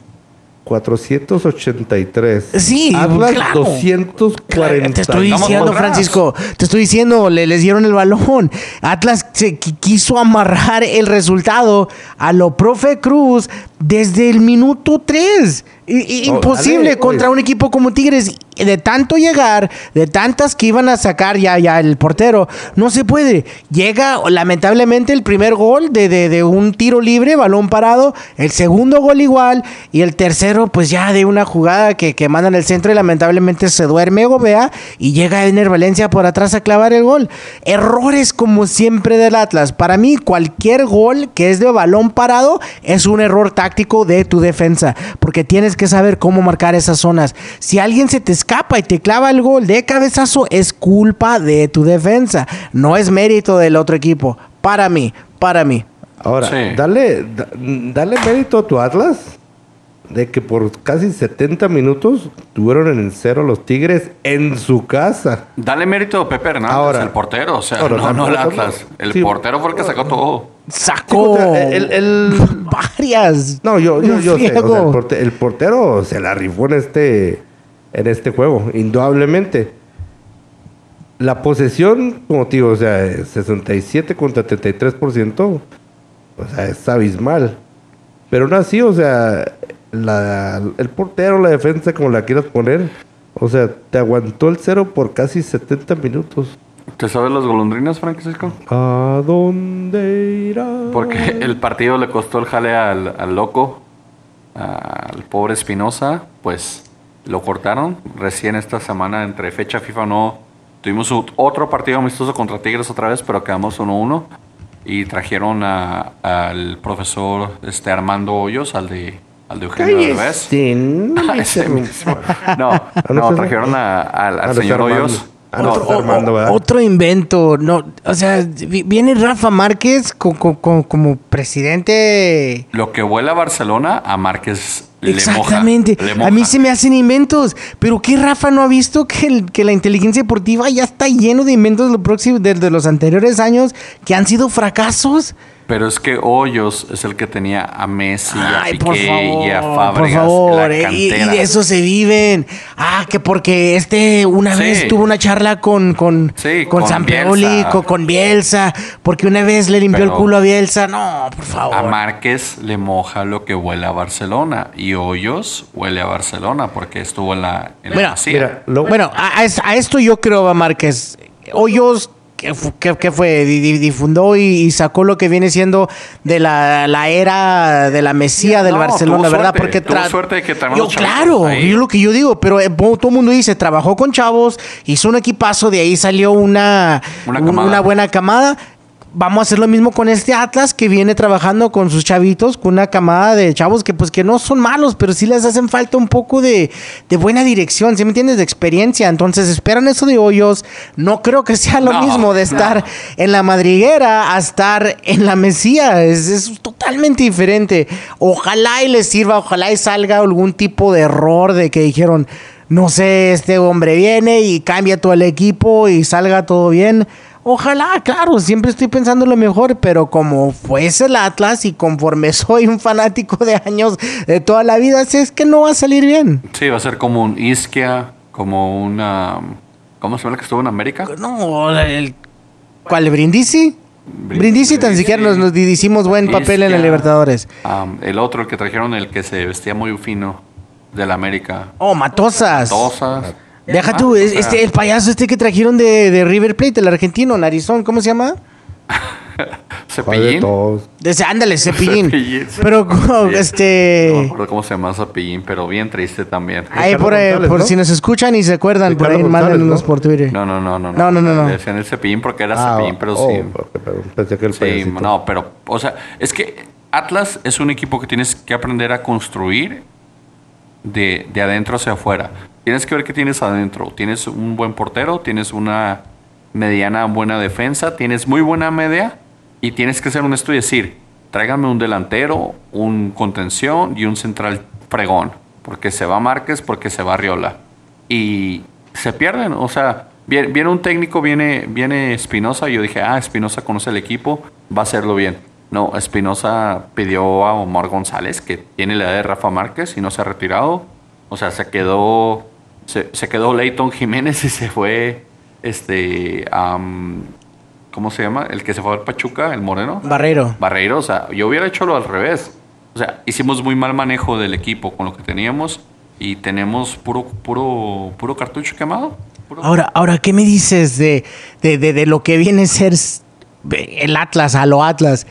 483. Sí, Atlas, claro. 240. Te estoy diciendo. Francisco, te estoy diciendo, le, les dieron el balón. Atlas se qui- quiso amarrar el resultado a lo profe Cruz desde el minuto 3. Oh, imposible contra oye. un equipo como Tigres. De tanto llegar, de tantas que iban a sacar ya, ya el portero, no se puede. Llega lamentablemente el primer gol de, de- de un tiro libre, balón parado. El segundo gol igual. Y el tercero, pues ya de una jugada que, que mandan el centro y lamentablemente se duerme Gobea. Y llega Ener Valencia por atrás a clavar el gol. Errores como siempre del Atlas. Para mí, cualquier gol que es de balón parado es un error táctico de tu defensa. Porque tienes que saber cómo marcar esas zonas. Si alguien se te escapa y te clava el gol de cabezazo, es culpa de tu defensa. No es mérito del otro equipo. Para mí, para mí. Ahora, Sí. dale, da- dale mérito a tu Atlas de que por casi 70 minutos tuvieron en el cero los Tigres en su casa. Dale mérito a Pepe Hernández, Ahora- el portero. O sea, ahora, no, no el Atlas. El sí. portero fue el que sacó todo. Sacó el- el- varias. No, yo, yo, yo sé. o sea, Friego. el, porte- el portero se la rifó en este, en este juego, indudablemente. La posesión, como te digo, o sea, es 67 contra 33%, o sea, es abismal. Pero aún así, o sea, la- el portero, la defensa, como la quieras poner, o sea, te aguantó el cero por casi 70 minutos. ¿Te sabes los golondrinas, Francisco? ¿A dónde irá? Porque el partido le costó el jale al, al loco, al pobre Espinosa, pues lo cortaron. Recién esta semana, entre fecha FIFA o no, tuvimos ot- otro partido amistoso contra Tigres otra vez, pero quedamos 1-1. Y trajeron a- al profesor este, Armando Hoyos, al de, al de Eugenio Derbez. No me Ese mismo. No, no no, sé. trajeron a- al, al Ah, señor. Hoyos. Ah, No, Armando, ¿verdad? Otro invento, no, o sea, vi- viene Rafa Márquez co- co- co- como presidente. Lo que vuela a Barcelona, a Márquez le moja. Exactamente. A mí se me hacen inventos. Pero ¿qué Rafa no ha visto que, el- que la inteligencia deportiva ya está lleno de inventos de, lo próximo- de- de los anteriores años que han sido fracasos? Pero es que Hoyos es el que tenía a Messi, a Piqué por favor, y a por Fábregas favor, en la eh, y, de eso se viven. Ah, que porque este una Sí. vez tuvo una charla con con, Sí, con, con Sampeoli, Bielsa. con, con Bielsa, porque una vez le limpió el culo a Bielsa. No, por favor. A Márquez le moja lo que huele a Barcelona y Hoyos huele a Barcelona porque estuvo en la, en la Bueno, Masía. Mira, lo- Bueno, a, a es- a esto yo creo, va Márquez. Hoyos, ¿qué, fu- qué- qué fue? Di- di- Difundó y, y sacó lo que viene siendo de la, la era de la Mesía del No, Barcelona, ¿verdad? suerte, Porque tuvo suerte de que Yo, claro, ahí. yo lo que yo digo, pero eh, todo el mundo dice, trabajó con chavos, hizo un equipazo, de ahí salió una, una buena camada. Vamos a hacer lo mismo con este Atlas que viene trabajando con sus chavitos, con una camada de chavos que pues que no son malos, pero sí les hacen falta un poco de, de buena dirección, ¿sí me entiendes? De experiencia. Entonces esperan eso de hoyos. No creo que sea lo No, mismo de no. estar en la madriguera a estar en la mesía. Es, es totalmente diferente. Ojalá y les sirva, ojalá y salga algún tipo de error de que dijeron, no sé, este hombre viene y cambia todo el equipo y salga todo bien. Ojalá, claro, siempre estoy pensando lo mejor, pero como fuese el Atlas y conforme soy un fanático de años de toda la vida, sé es que no va a salir bien. Sí, va a ser como un Isquia, como una... ¿Cómo se llama el que estuvo en América? No, el, ¿cuál? ¿Brindisi? Brin- Brindisi tan Brindisi. siquiera nos, nos hicimos buen papel en la Libertadores. am, el otro, el que trajeron, el que se vestía muy fino, del América. Oh, Matosas. Tosas. Deja Ah, tú, es- este, el payaso este que trajeron de, de River Plate, el argentino, Narizón, ¿cómo se llama? Cepillín. todos. Desde, ándale, cepillín. Cepillín. Pero como, Sí. No este... me acuerdo cómo se llama Cepillín, pero bien triste también. Ahí Ricardo por, ahí, González, por ¿no? si nos escuchan y se acuerdan, por ahí mándenos ¿no? por Twitter. No, no, no, no. No, no, no, no. Decían el Cepillín porque era Ah, Cepillín, pero oh, sí. pensé que el Sí, no, pero, o sea, es que Atlas es un equipo que tienes que aprender a construir de, de adentro hacia afuera. Tienes que ver qué tienes adentro. Tienes un buen portero, tienes una mediana buena defensa, tienes muy buena media y tienes que ser honesto y decir, tráigame un delantero, un contención y un central fregón. Porque se va Márquez, porque se va Riola. Y se pierden, o sea, viene, viene un técnico, viene, viene Espinosa, yo dije, ah, Espinosa conoce el equipo, va a hacerlo bien. No, Espinosa pidió a Omar González, que tiene la edad de Rafa Márquez y no se ha retirado. O sea, se quedó, se, se quedó Leighton Jiménez y se fue, este, ¿cómo se llama? El que se fue al Pachuca, el moreno. Barreiro. Barreiro, o sea, yo hubiera hecho lo al revés. O sea, hicimos muy mal manejo del equipo con lo que teníamos y tenemos puro, puro, puro cartucho quemado. Puro- Ahora, ahora, ¿qué me dices de, de, de, de lo que viene a ser el Atlas, a lo Atlas?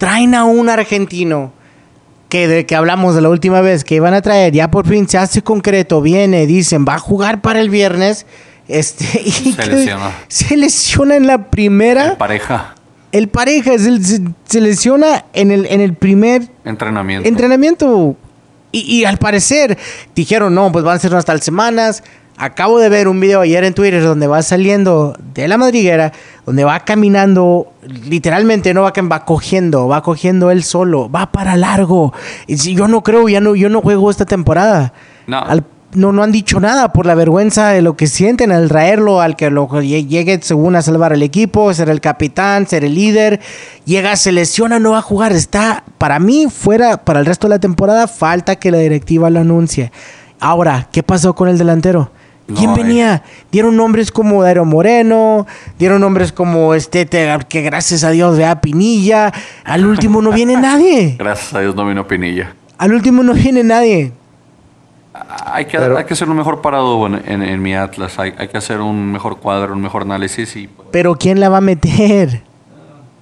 Traen a un argentino que de que hablamos de la última vez que iban a traer, ya por fin se hace concreto, viene, dicen, va a jugar para el viernes. Este, y Se lesiona. Se lesiona en la primera. Pareja, El pareja se, se- se lesiona en el, en el primer entrenamiento. entrenamiento. Y, y al parecer dijeron, no, pues van a ser unas tal semanas. Acabo de ver un video ayer en Twitter donde va saliendo de la madriguera, donde va caminando, literalmente no va, va cogiendo, va cogiendo él solo, va para largo. Y si yo no creo, ya no, yo no juego esta temporada. No. Al- no, no han dicho nada por la vergüenza de lo que sienten al traerlo, al que lo lle- llegue según a salvar el equipo, ser el capitán, ser el líder. Llega, se lesiona, no va a jugar. Está, para mí, fuera para el resto de la temporada, falta que la directiva lo anuncie. Ahora, ¿qué pasó con el delantero? ¿Quién No, eh. venía? Dieron nombres como Dairo Moreno, dieron nombres como este, te- que gracias a Dios vea Pinilla. Al último no viene nadie. Gracias a Dios no vino Pinilla. Al último no viene nadie. Hay que, Pero- hay que hacer un mejor parado en, en- en mi Atlas. Hay, hay que hacer un mejor cuadro, un mejor análisis y pues, Pero ¿quién la va a meter?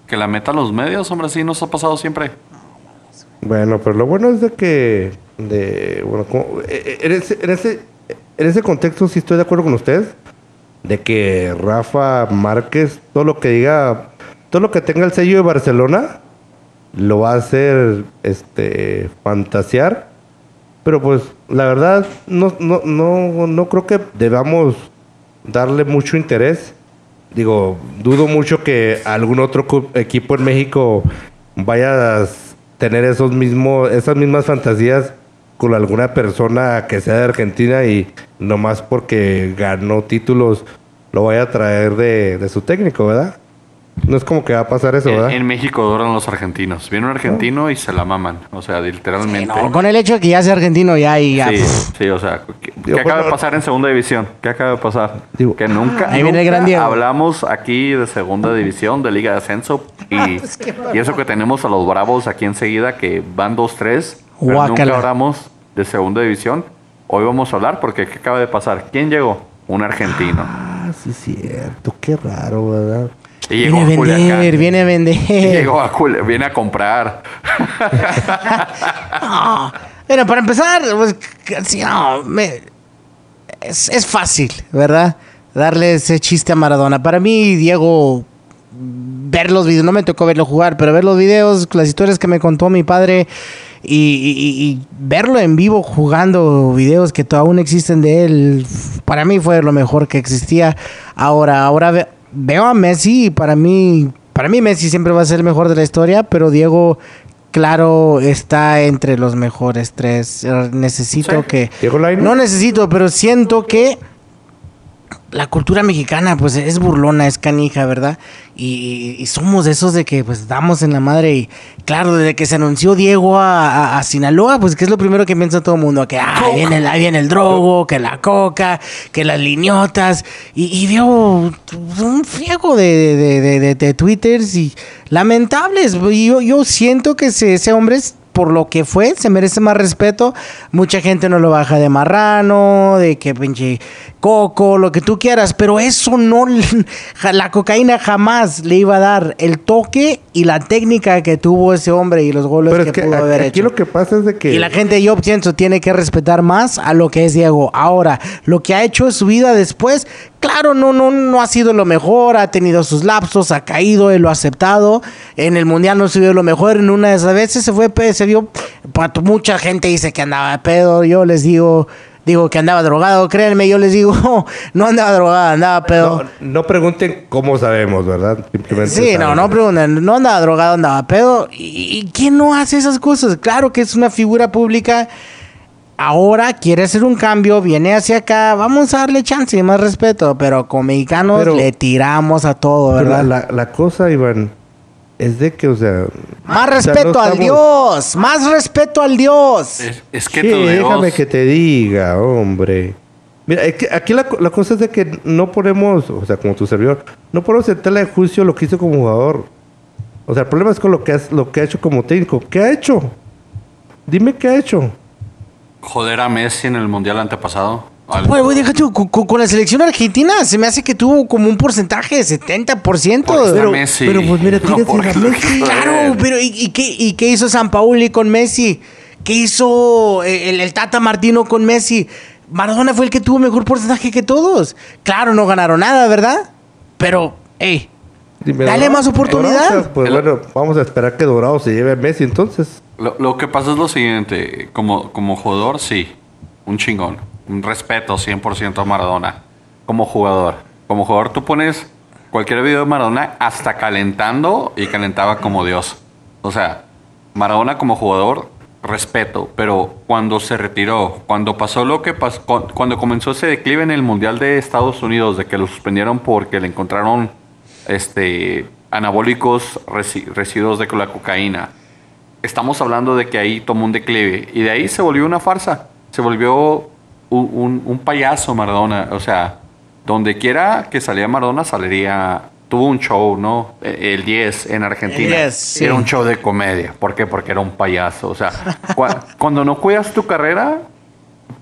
que la metan los medios, hombre, así nos ha pasado siempre. Bueno, pero lo bueno es de que, de, bueno, como- eh, eh, en, ese, en, ese, en ese contexto sí estoy de acuerdo con ustedes, de que Rafa Márquez, todo lo que diga, todo lo que tenga el sello de Barcelona, lo va a hacer este, fantasear, pero pues la verdad no, no, no, no creo que debamos darle mucho interés. Digo, dudo mucho que algún otro equipo en México vaya a tener esos mismos, esas mismas fantasías con alguna persona que sea de Argentina y nomás porque ganó títulos lo vaya a traer de, de su técnico, ¿verdad? No es como que va a pasar eso, ¿verdad? en México adoran los argentinos. Viene un argentino y se la maman. O sea, literalmente. No, con el hecho de que ya sea argentino ya y ya. Sí, pff, sí, o sea, ¿qué, acaba de bueno, pasar en segunda división? ¿Qué acaba de pasar? Digo, que nunca, Ahí viene el nunca gran Diego. hablamos aquí de segunda división, de Liga de Ascenso, y, y eso que tenemos a los Bravos aquí enseguida, que van 2-3, pero nunca hablamos de segunda división. Hoy vamos a hablar porque ¿qué acaba de pasar? ¿Quién llegó? Un argentino. Ah, sí, cierto. Qué raro, ¿verdad? Y llegó Viene a a Culiacán. vender, viene a Y vender. llegó a Culi- viene a comprar. No. Bueno, para empezar, pues, no, me- es, es fácil, ¿verdad? Darle ese chiste a Maradona. Para mí, Diego, ver los videos, no me tocó verlo jugar, pero ver los videos, las historias que me contó mi padre y, y- y verlo en vivo jugando videos que aún existen de él, para mí fue lo mejor que existía. Ahora, ahora ve- veo a Messi y para mí, para mí Messi siempre va a ser el mejor de la historia, pero Diego, claro, está entre los mejores tres. Necesito Sí. que... No necesito, pero siento que la cultura mexicana pues es burlona, es canija, ¿verdad? Y, y somos de esos de que pues damos en la madre y claro, desde que se anunció Diego a, a- a Sinaloa, pues que es lo primero que piensa todo el mundo, que ah, ahí viene, el- ahí viene el drogo, que la coca, que las liñotas y, y veo un friego de, de, de, de- de twitters y lamentables. Y yo, yo siento que ese, ese hombre es por lo que fue, se merece más respeto. Mucha gente no lo baja de marrano, de que pinche coco, lo que tú quieras, pero eso no, la cocaína jamás le iba a dar el toque y la técnica que tuvo ese hombre y los goles Pero que, es que pudo haber aquí hecho. lo que pasa es de que... Y la gente, yo pienso, tiene que respetar más a lo que es Diego. Ahora, lo que ha hecho en su vida después, claro, no, no, no ha sido lo mejor, ha tenido sus lapsos, ha caído, él lo ha aceptado. En el mundial no se vio lo mejor, en una de esas veces se fue, se vio. pa- Mucha gente dice que andaba de pedo, yo les digo. Digo que andaba drogado, créanme, yo les digo, no andaba drogado, andaba pedo. No, no pregunten cómo sabemos, ¿verdad? Simplemente Sí, no, no pregunten, no andaba drogado, andaba pedo. ¿Y, y quién no hace esas cosas? Claro que es una figura pública. Ahora quiere hacer un cambio, viene hacia acá, vamos a darle chance y más respeto, pero como mexicanos Pero- le tiramos a todo, Pero ¿verdad? la, la, la cosa, Iván, es de que, o sea... más o sea, respeto no al estamos- Dios, más respeto al Dios. Es, es que Sí, tu Dios- déjame que te diga, hombre. Mira, es que aquí la, la cosa es de que no ponemos, o sea, como tu servidor, no ponemos en tela de juicio lo que hizo como jugador. O sea, el problema es con lo que, has- lo que ha hecho como técnico. ¿Qué ha hecho? Dime qué ha hecho. Joder a Messi en el mundial antepasado. Bueno, güey, deja tú, con, la selección argentina se me hace que tuvo como un porcentaje de 70%. Por Pero- Messi. pero, pues, mira, por- a Messi. Claro, pero ¿y, y qué, y qué hizo San Pauli con Messi? ¿Qué hizo eh, el, el Tata Martino con Messi? Maradona fue el que tuvo mejor porcentaje que todos. Claro, no ganaron nada, ¿verdad? Pero, hey, Dime, Dale más oportunidad. ¿Dorado? Pues El- bueno, vamos a esperar que Dorado se lleve a Messi entonces. Lo, lo que pasa es lo siguiente, como, como jugador, sí, un chingón, un respeto 100% a Maradona, como jugador. Como jugador tú pones cualquier video de Maradona hasta calentando y calentaba como Dios. O sea, Maradona como jugador, respeto, pero cuando se retiró, cuando pasó lo que pasó, cu- cuando comenzó ese declive en el Mundial de Estados Unidos, de que lo suspendieron porque le encontraron este, anabólicos resi- residuos de la cocaína estamos hablando de que ahí tomó un declive y de ahí se volvió una farsa. Se volvió un, un- un payaso Maradona. O sea, donde quiera que salía Maradona saldría... Tuvo un show, ¿no? E- El 10 en Argentina. El 10, sí. Era un show de comedia. ¿Por qué? Porque era un payaso. O sea, cua- cuando no cuidas tu carrera,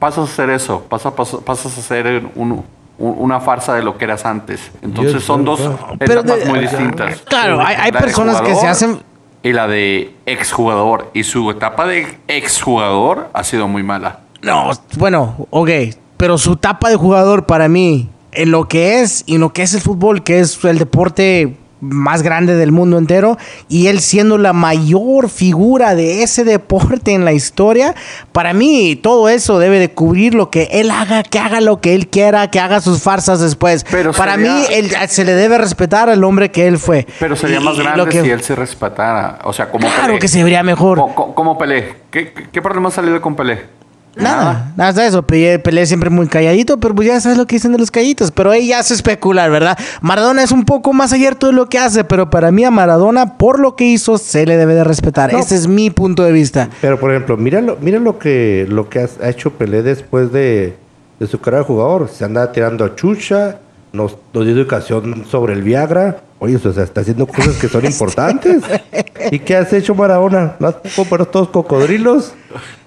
pasas a hacer eso. Pasas, pasas, pasas a ser un- una farsa de lo que eras antes. Entonces Dios, son dos Pero etapas de- muy distintas. claro, hay, hay personas que se hacen... y la de exjugador. Y su etapa de exjugador ha sido muy mala. No, bueno, ok, pero su etapa de jugador para mí, en lo que es y en lo que es el fútbol, que es el deporte más grande del mundo entero, y él siendo la mayor figura de ese deporte en la historia, para mí todo eso debe de cubrir lo que él haga, que haga lo que él quiera, que haga sus farsas después. Pero para sería- mí él- se le debe respetar al hombre que él fue. Pero sería Y- más lo grande que- si él se respetara. O sea, como Claro Pelé. que se vería mejor. Co- co- Como Pelé. ¿Qué, qué, qué problema ha salido con Pelé? Nada, nada de eso. Pelé, Pelé siempre muy calladito, pero pues ya sabes lo que dicen de los calladitos. Pero ahí ya se especula, ¿verdad? Maradona es un poco más abierto de lo que hace, pero para mí a Maradona, por lo que hizo, se le debe de respetar. No. Ese es mi punto de vista. Pero por ejemplo, mira lo, mira lo que lo que ha hecho Pelé después de, de su carrera de jugador. Se anda tirando a chucha, nos, nos dio educación sobre el Viagra. Oye, o sea, está haciendo cosas que son importantes. ¿Y qué has hecho Maradona? ¿No has comprado todos cocodrilos?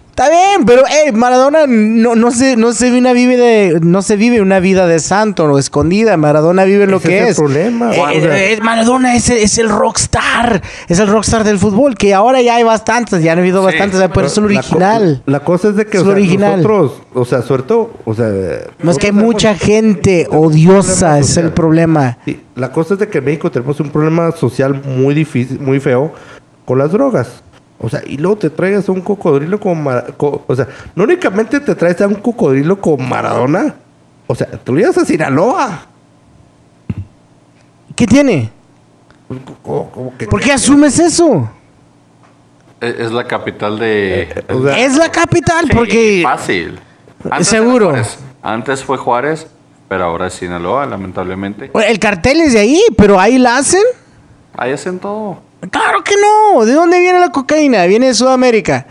Está bien, pero eh, Maradona no, no, se, no, se vive una vive de, no se vive una vida de santo o escondida. Maradona vive lo que es el es. problema, Eh, sea- eh, Maradona es, el- es el rockstar. Es el rockstar del fútbol, que ahora ya hay bastantes, ya han habido Sí, bastantes, pero es el La co- original. La, cosa es de que Es o sea, original. nosotros, o sea, suerte, o sea... No es que hay mucha gente odiosa, es el problema. Sí, la cosa es de que en México tenemos un problema social muy difícil, muy feo con las drogas. O sea, y luego te traigas a un cocodrilo como... Co- o sea, no únicamente te traes a un cocodrilo como Maradona. O sea, te lo llevas a Sinaloa. ¿Qué tiene? ¿Cómo- cómo que- ¿Por qué asumes eso? Es, es la capital de... O sea, Es la capital, Sí, porque... Fácil. Seguro. Antes fue Juárez, pero ahora es Sinaloa, lamentablemente. El cartel es de ahí, pero ahí la hacen. Ahí hacen todo. Claro que no. ¿De dónde viene la cocaína? Viene de Sudamérica.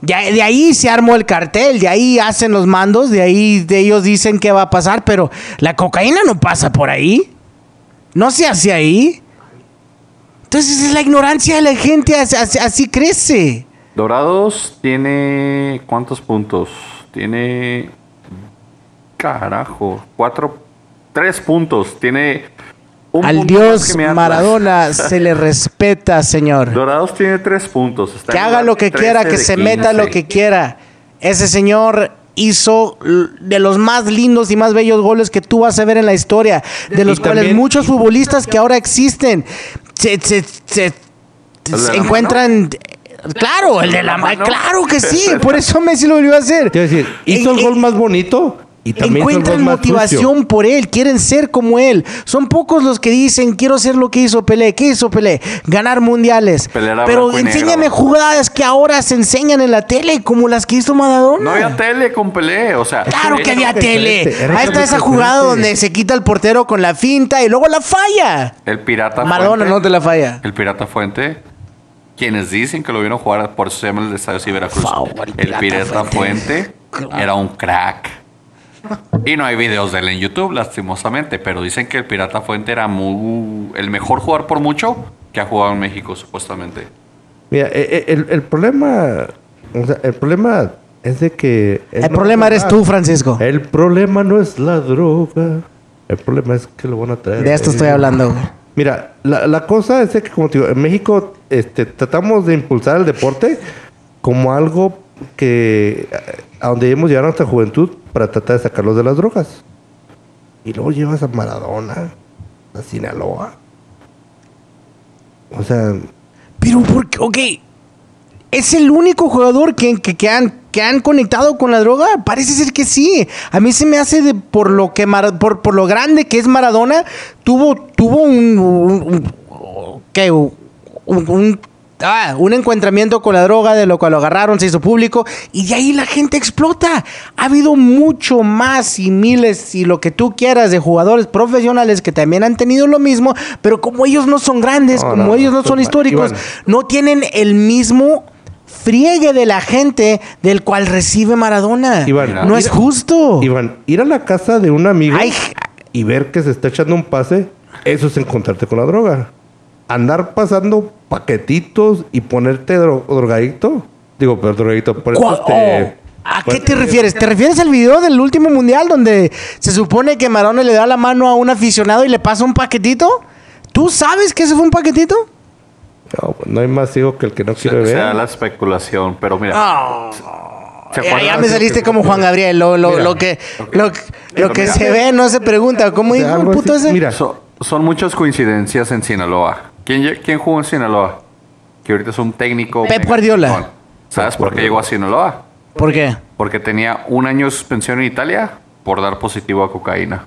De, de ahí se armó el cartel, de ahí hacen los mandos, de ahí de ellos dicen qué va a pasar, pero la cocaína no pasa por ahí. No se hace ahí. Entonces es la ignorancia de la gente, así crece. Dorados tiene. ¿Cuántos puntos? Tiene. Carajo. Cuatro. Tres puntos. Tiene. Un Al dios. Maradona se le respeta, señor. Dorados tiene tres puntos. Está Que haga lo que 13 quiera, que se meta 15. lo que quiera. Ese señor hizo de los más lindos y más bellos goles que tú vas a ver en la historia, de los Y cuales también- muchos futbolistas que ahora existen se, se- se- ¿El de se la encuentran... Claro, el de la mano. Claro que sí, por eso Messi lo volvió a hacer. Te iba a decir, hizo el gol más bonito y Encuentran motivación sucio. por él, quieren ser como él. Son pocos los que dicen, quiero ser lo que hizo Pelé. ¿Qué hizo Pelé? Ganar mundiales. Pero negro. enséñame jugadas que ahora se enseñan en la tele, como las que hizo Maradona. No había tele con Pelé, o sea. Claro que había tele. diferente, Ahí está esa jugada donde se quita el portero con la finta y luego la falla. El Pirata Maradona Fuente. no te la falla. El Pirata Fuente. Quienes dicen que lo vieron jugar, por se llama el Estadio sí Veracruz. Favor, el el Pirata Pirata Fuente. Fuente, era un crack. Y no hay videos de él en YouTube, lastimosamente, pero dicen que el Pirata Fuente era muy, el mejor jugador por mucho que ha jugado en México, supuestamente. Mira, eh, eh, el, el problema, o sea, el problema es de que... El no problema eres tú, Francisco. El problema no es la droga. El problema es que lo van a traer. De esto estoy hablando. Mira, la, la cosa es de que, como te digo, en México este, tratamos de impulsar el deporte como algo que eh, a donde debemos llevar a nuestra juventud para tratar de sacarlos de las drogas. Y luego llevas a Maradona, a Sinaloa. O sea, Pero porque, ok, ¿es el único jugador que, que, que han, que han conectado con la droga? Parece ser que sí. A mí se me hace de por lo que por, por lo grande que es Maradona, tuvo, tuvo un, ¿qué? Un, un- ah, un encuentramiento con la droga, de lo cual lo agarraron, se hizo público, y de ahí la gente explota. Ha habido mucho más y miles y lo que tú quieras de jugadores profesionales que también han tenido lo mismo, pero como ellos no son grandes, como no, ellos no no, son históricos, no tienen el mismo friegue de la gente del cual recibe Maradona. Iván, no es justo. Iván, ir a la casa de un amigo Ay. y ver que se está echando un pase, eso es encontrarte con la droga. Andar pasando paquetitos y ponerte dro- drogadicto. Digo, pero drogadicto. Por ¿Cuál- eso este, oh, ¿A pues, qué te refieres? ¿Te refieres al video del último mundial donde se supone que Maradona le da la mano a un aficionado y le pasa un paquetito? ¿Tú sabes que ese fue un paquetito? No, no hay más ciego que el que no Se, quiere se ver. da la especulación, pero mira. ¿se ya, me saliste como Juan Gabriel. Lo, lo, Mira, lo que, lo, lo que mira. se ve no se pregunta. ¿Cómo O sea, dijo el puto así. ese? Mira, So- son muchas coincidencias en Sinaloa. ¿Quién, quién jugó en Sinaloa? Que ahorita es un técnico. Pep Guardiola. ¿Sabes por qué llegó a Sinaloa? ¿Por qué? Porque tenía un año de suspensión en Italia por dar positivo a cocaína.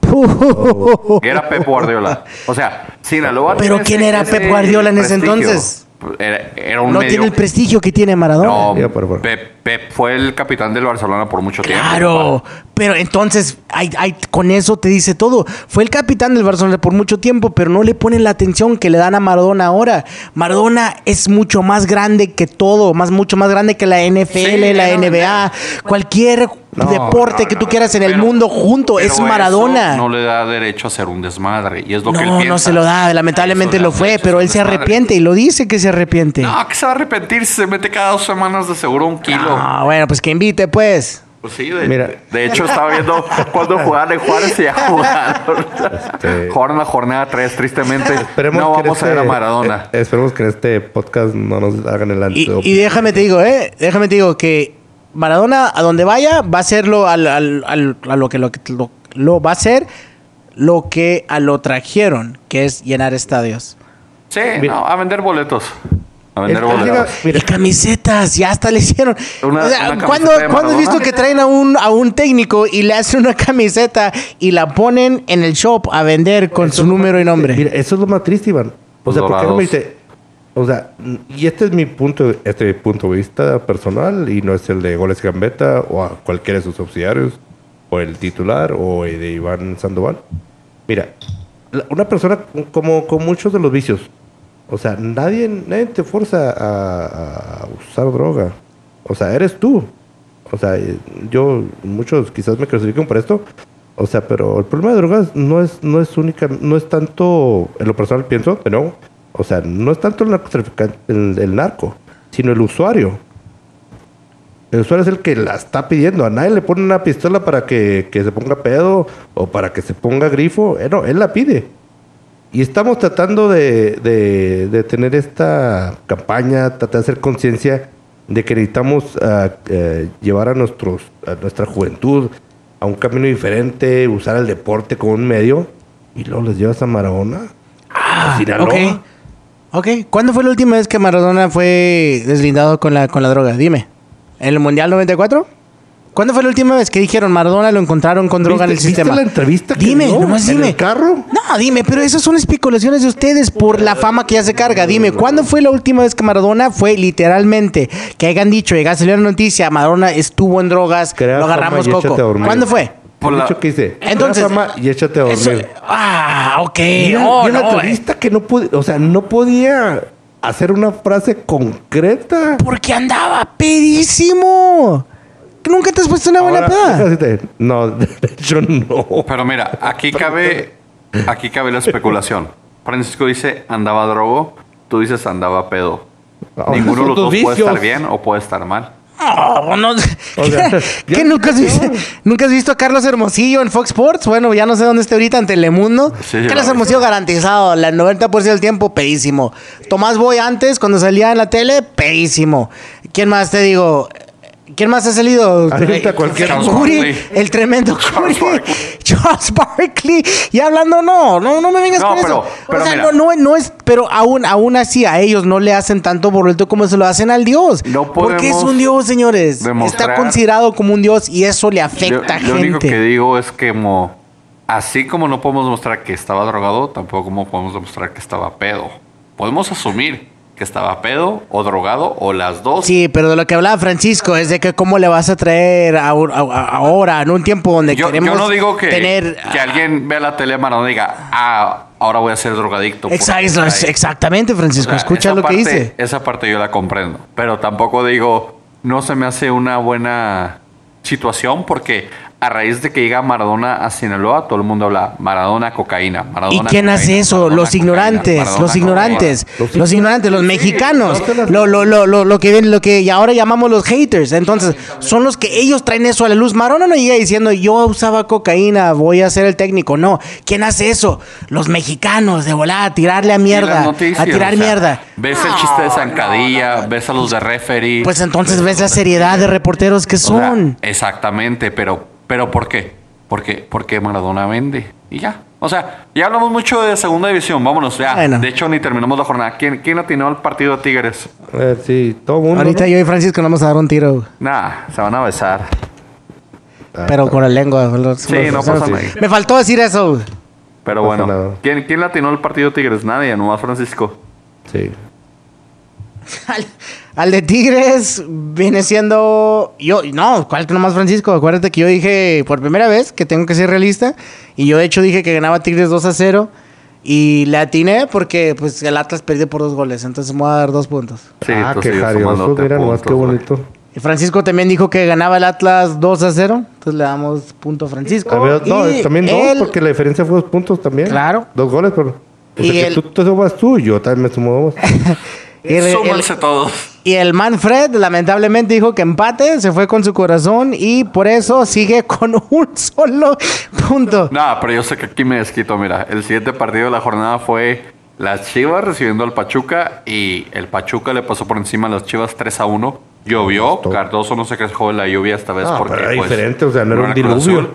Era Pep Guardiola. O sea, Sinaloa. Pero ¿quién ese- era Pep Guardiola en ese prestigio. entonces? Era, era un no medio- tiene el prestigio que tiene Maradona. No, Ya, por favor. Pep, Pep fue el capitán del Barcelona por mucho tiempo. Claro, pero entonces hay, hay- con eso te dice todo. Fue el capitán del Barcelona por mucho tiempo, pero no le ponen la atención que le dan a Maradona ahora. Maradona es mucho más grande que todo, más mucho más grande que la NFL, Sí, la NBA, cualquier No, deporte no, que tú no, quieras en el pero- mundo junto, es eso Maradona. No le da derecho a hacer un desmadre. Y es lo que él No, piensa. no se lo da, lamentablemente lo fue, pero él se arrepiente y lo dice que se arrepiente. No, que se va a arrepentir si se mete cada dos semanas de seguro un kilo. Ah, bueno, pues que invite, pues. Pues sí, de, Mira. de hecho estaba viendo cuando jugaban en Juárez y ya jugaron. Este- Jugaron la jornada 3, tristemente. esperemos no vamos a ver a este- Maradona. eh, esperemos que en este podcast no nos hagan el Y, antídoto. y déjame te digo, eh, déjame te digo que Maradona a donde vaya va a ser lo, al- al- al- a lo que lo, que- lo- lo va a ser lo que a lo trajeron, que es llenar estadios. Sí, Mira. no, a vender boletos. A vender El- boletos. Mira. y camisetas, ya hasta le hicieron. Una- O sea, una camiseta ¿cuándo, cuándo has visto que traen a un, a un técnico y le hacen una camiseta y la ponen en el shop a vender con su número y nombre? Mira, eso es lo más triste, Iván. O sea, ¿por qué no me dice? O sea, y este es mi punto, este punto de vista personal y no es el de Goles Gambetta o a cualquiera de sus subsidiarios o el titular o el de Iván Sandoval. Mira, una persona como con muchos de los vicios, o sea, nadie, nadie te fuerza a, a usar droga. O sea, eres tú. O sea, eh, yo, muchos quizás me clasifiquen por esto. O sea, pero el problema de drogas no es, no es única, no es tanto, en lo personal pienso, pero o sea, no es tanto el narcotraficante, el, el narco, sino el usuario. El usuario es el que la está pidiendo. A nadie le pone una pistola para que, que se ponga pedo o para que se ponga grifo. Eh, no, él la pide. Y estamos tratando de, de- de tener esta campaña, tratar de hacer conciencia de que necesitamos ah, eh, llevar a, nuestros, a nuestra juventud a un camino diferente, usar el deporte como un medio. Y luego les llevas a Maradona. a Sinaloa. Ok. Ok. ¿Cuándo fue la última vez que Maradona fue deslindado con la, con la droga? Dime. ¿En el Mundial 94? ¿Cuándo fue la última vez que dijeron Maradona lo encontraron con droga en el ¿Viste- viste sistema? la entrevista que Dime, dio nomás en dime. el carro? No, dime, pero esas son especulaciones de ustedes por la fama que ya se carga. Dime, ¿cuándo fue la última vez que Maradona fue literalmente que hayan dicho, ya salió la noticia, Maradona estuvo en drogas, Crea lo agarramos a coco? ¿Cuándo fue? Por El la- dicho que hice. Entonces- fama y échate a Eso- dormir. ah, ok. Mira, Oh, vi una no, eh. entrevista que no podía, o sea, no podía hacer una frase concreta. Porque andaba pedísimo. ¿Nunca te has puesto una buena peda? No, hecho no. Pero mira, aquí cabe, aquí cabe la especulación. Francisco dice andaba drogo, tú dices andaba pedo. No, Ninguno de los dos puede estar bien o puede estar mal. No, no. sea, ¿Qué nunca has visto? ¿Nunca has visto a Carlos Hermosillo en Fox Sports? Bueno, ya no sé dónde esté ahorita en Telemundo. Sí, Carlos lo- Hermosillo garantizado, el 90% del tiempo pedísimo. Tomás Boy antes, cuando salía en la tele, pedísimo. ¿Quién más te digo? ¿Quién más ha salido? Ahorita cualquier- Charles Curry, Barkley. el tremendo Charles Curry. Barkley. Charles Barkley. Y hablando, no, no, no me vengas No, con pero- eso. pero o sea, mira. no, no, no es, pero aún, aún así a ellos no le hacen tanto boleto como se lo hacen al Dios. No porque es un Dios, señores. Está considerado como un Dios y eso le afecta Yo- a lo único que gente. digo es que así como no podemos demostrar que estaba drogado, tampoco como podemos demostrar que estaba pedo. Podemos asumir que estaba pedo o drogado o las dos. Sí, pero de lo que hablaba Francisco es de que cómo le vas a traer a- a- a- ahora, en un tiempo donde yo, queremos yo no digo que, tener... que alguien vea la tele y diga, ah, ahora voy a ser drogadicto. Exacto, está ahí". exactamente, Francisco. O sea, Escucha lo que dice. Esa parte yo la comprendo. Pero tampoco digo, no se me hace una buena situación porque a raíz de que llega Maradona a Sinaloa, todo el mundo habla Maradona, cocaína, ¿Y Maradona. quién hace eso? Maradona, Los cocaína, ignorantes, Maradona, los ignorantes, cocaína. los ignorantes, los mexicanos, lo, lo, lo, lo, lo que ven, lo que ahora llamamos los haters. Entonces, son los que ellos traen eso a la luz. Marona no llega diciendo yo usaba cocaína, voy a ser el técnico. No, ¿quién hace eso? Los mexicanos, de volada, a tirarle a Y mierda, noticias, a tirar o sea, mierda. Ves el chiste de Zancadilla, ves a los de referee. Pues entonces ves la seriedad de reporteros que o sea, son. exactamente, pero, pero ¿por qué? Porque, porque Maradona vende y ya. O sea, ya hablamos mucho de segunda división, vámonos ya. Bueno. De hecho, ni terminamos la jornada. ¿Quién, quién atinó al partido de Tigres? Ver, sí, todo el mundo. Ahorita ¿no? yo y Francisco nos vamos a dar un tiro, Nah, se van a besar. Ah, pero con la lengua. los- Sí, los- no pasa nada. Me faltó decir eso. Pero No bueno. ¿quién, ¿quién latinó el partido de Tigres? Nadie, nomás Francisco. Sí. Al, al de Tigres viene siendo. Yo, no, ¿cuál que nomás Francisco? Acuérdate que yo dije por primera vez que tengo que ser realista. Y yo, de hecho, dije que ganaba Tigres 2 a 0. Y le atiné porque pues el Atlas perdió por dos goles. Entonces me voy a dar dos puntos. Sí, ah, qué jarioso. Mira nomás qué güey. bonito. Y Francisco también dijo que ganaba el Atlas 2 a 0. Entonces le damos punto a Francisco. A ver, no, Y también dos, porque la diferencia fue dos puntos también. Claro. Dos goles, pero. O Y el- tú te sumas tú y yo también me sumo dos. y el- el- Súmanse todos. Y el Manfred lamentablemente dijo que empate, se fue con su corazón y por eso sigue con un solo punto. Nah, pero yo sé que aquí me desquito. Mira, el siguiente partido de la jornada fue las Chivas recibiendo al Pachuca y el Pachuca le pasó por encima a las Chivas 3 a 1. Llovió. Cardoso no se quejó de la lluvia esta vez No, porque pero era pues, diferente, o sea, no era un diluvio.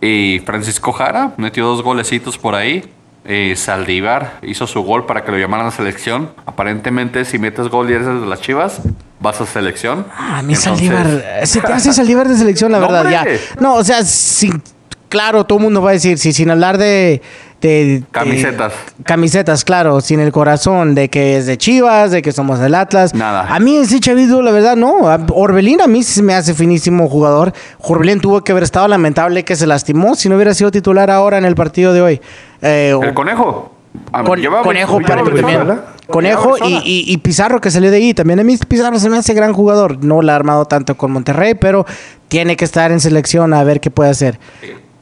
Y Francisco Jara metió dos golecitos por ahí. Eh, Saldívar hizo su gol para que lo llamaran a selección. Aparentemente, si metes gol y eres de las Chivas, vas a selección. Ah, a mí Entonces- Saldívar, se te hace Saldívar de selección, la verdad, ya. No, o sea, sin, claro, todo el mundo va a decir, sí, sin hablar de, de- de- Camisetas. camisetas, claro, sin el corazón de que es de Chivas, de que somos del Atlas. Nada. A mí ese chavito, la verdad, no. Orbelín a mí sí me hace finísimo jugador. Orbelín tuvo que haber estado lamentable que se lastimó si no hubiera sido titular ahora en el partido de hoy. Eh, El conejo. Ah, Con- lleva- conejo para mí también. Brizuela. Conejo y, y- y Pizarro que salió de ahí. También a mí Pizarro se me hace gran jugador. No la ha armado tanto con Monterrey, pero tiene que estar en selección a ver qué puede hacer.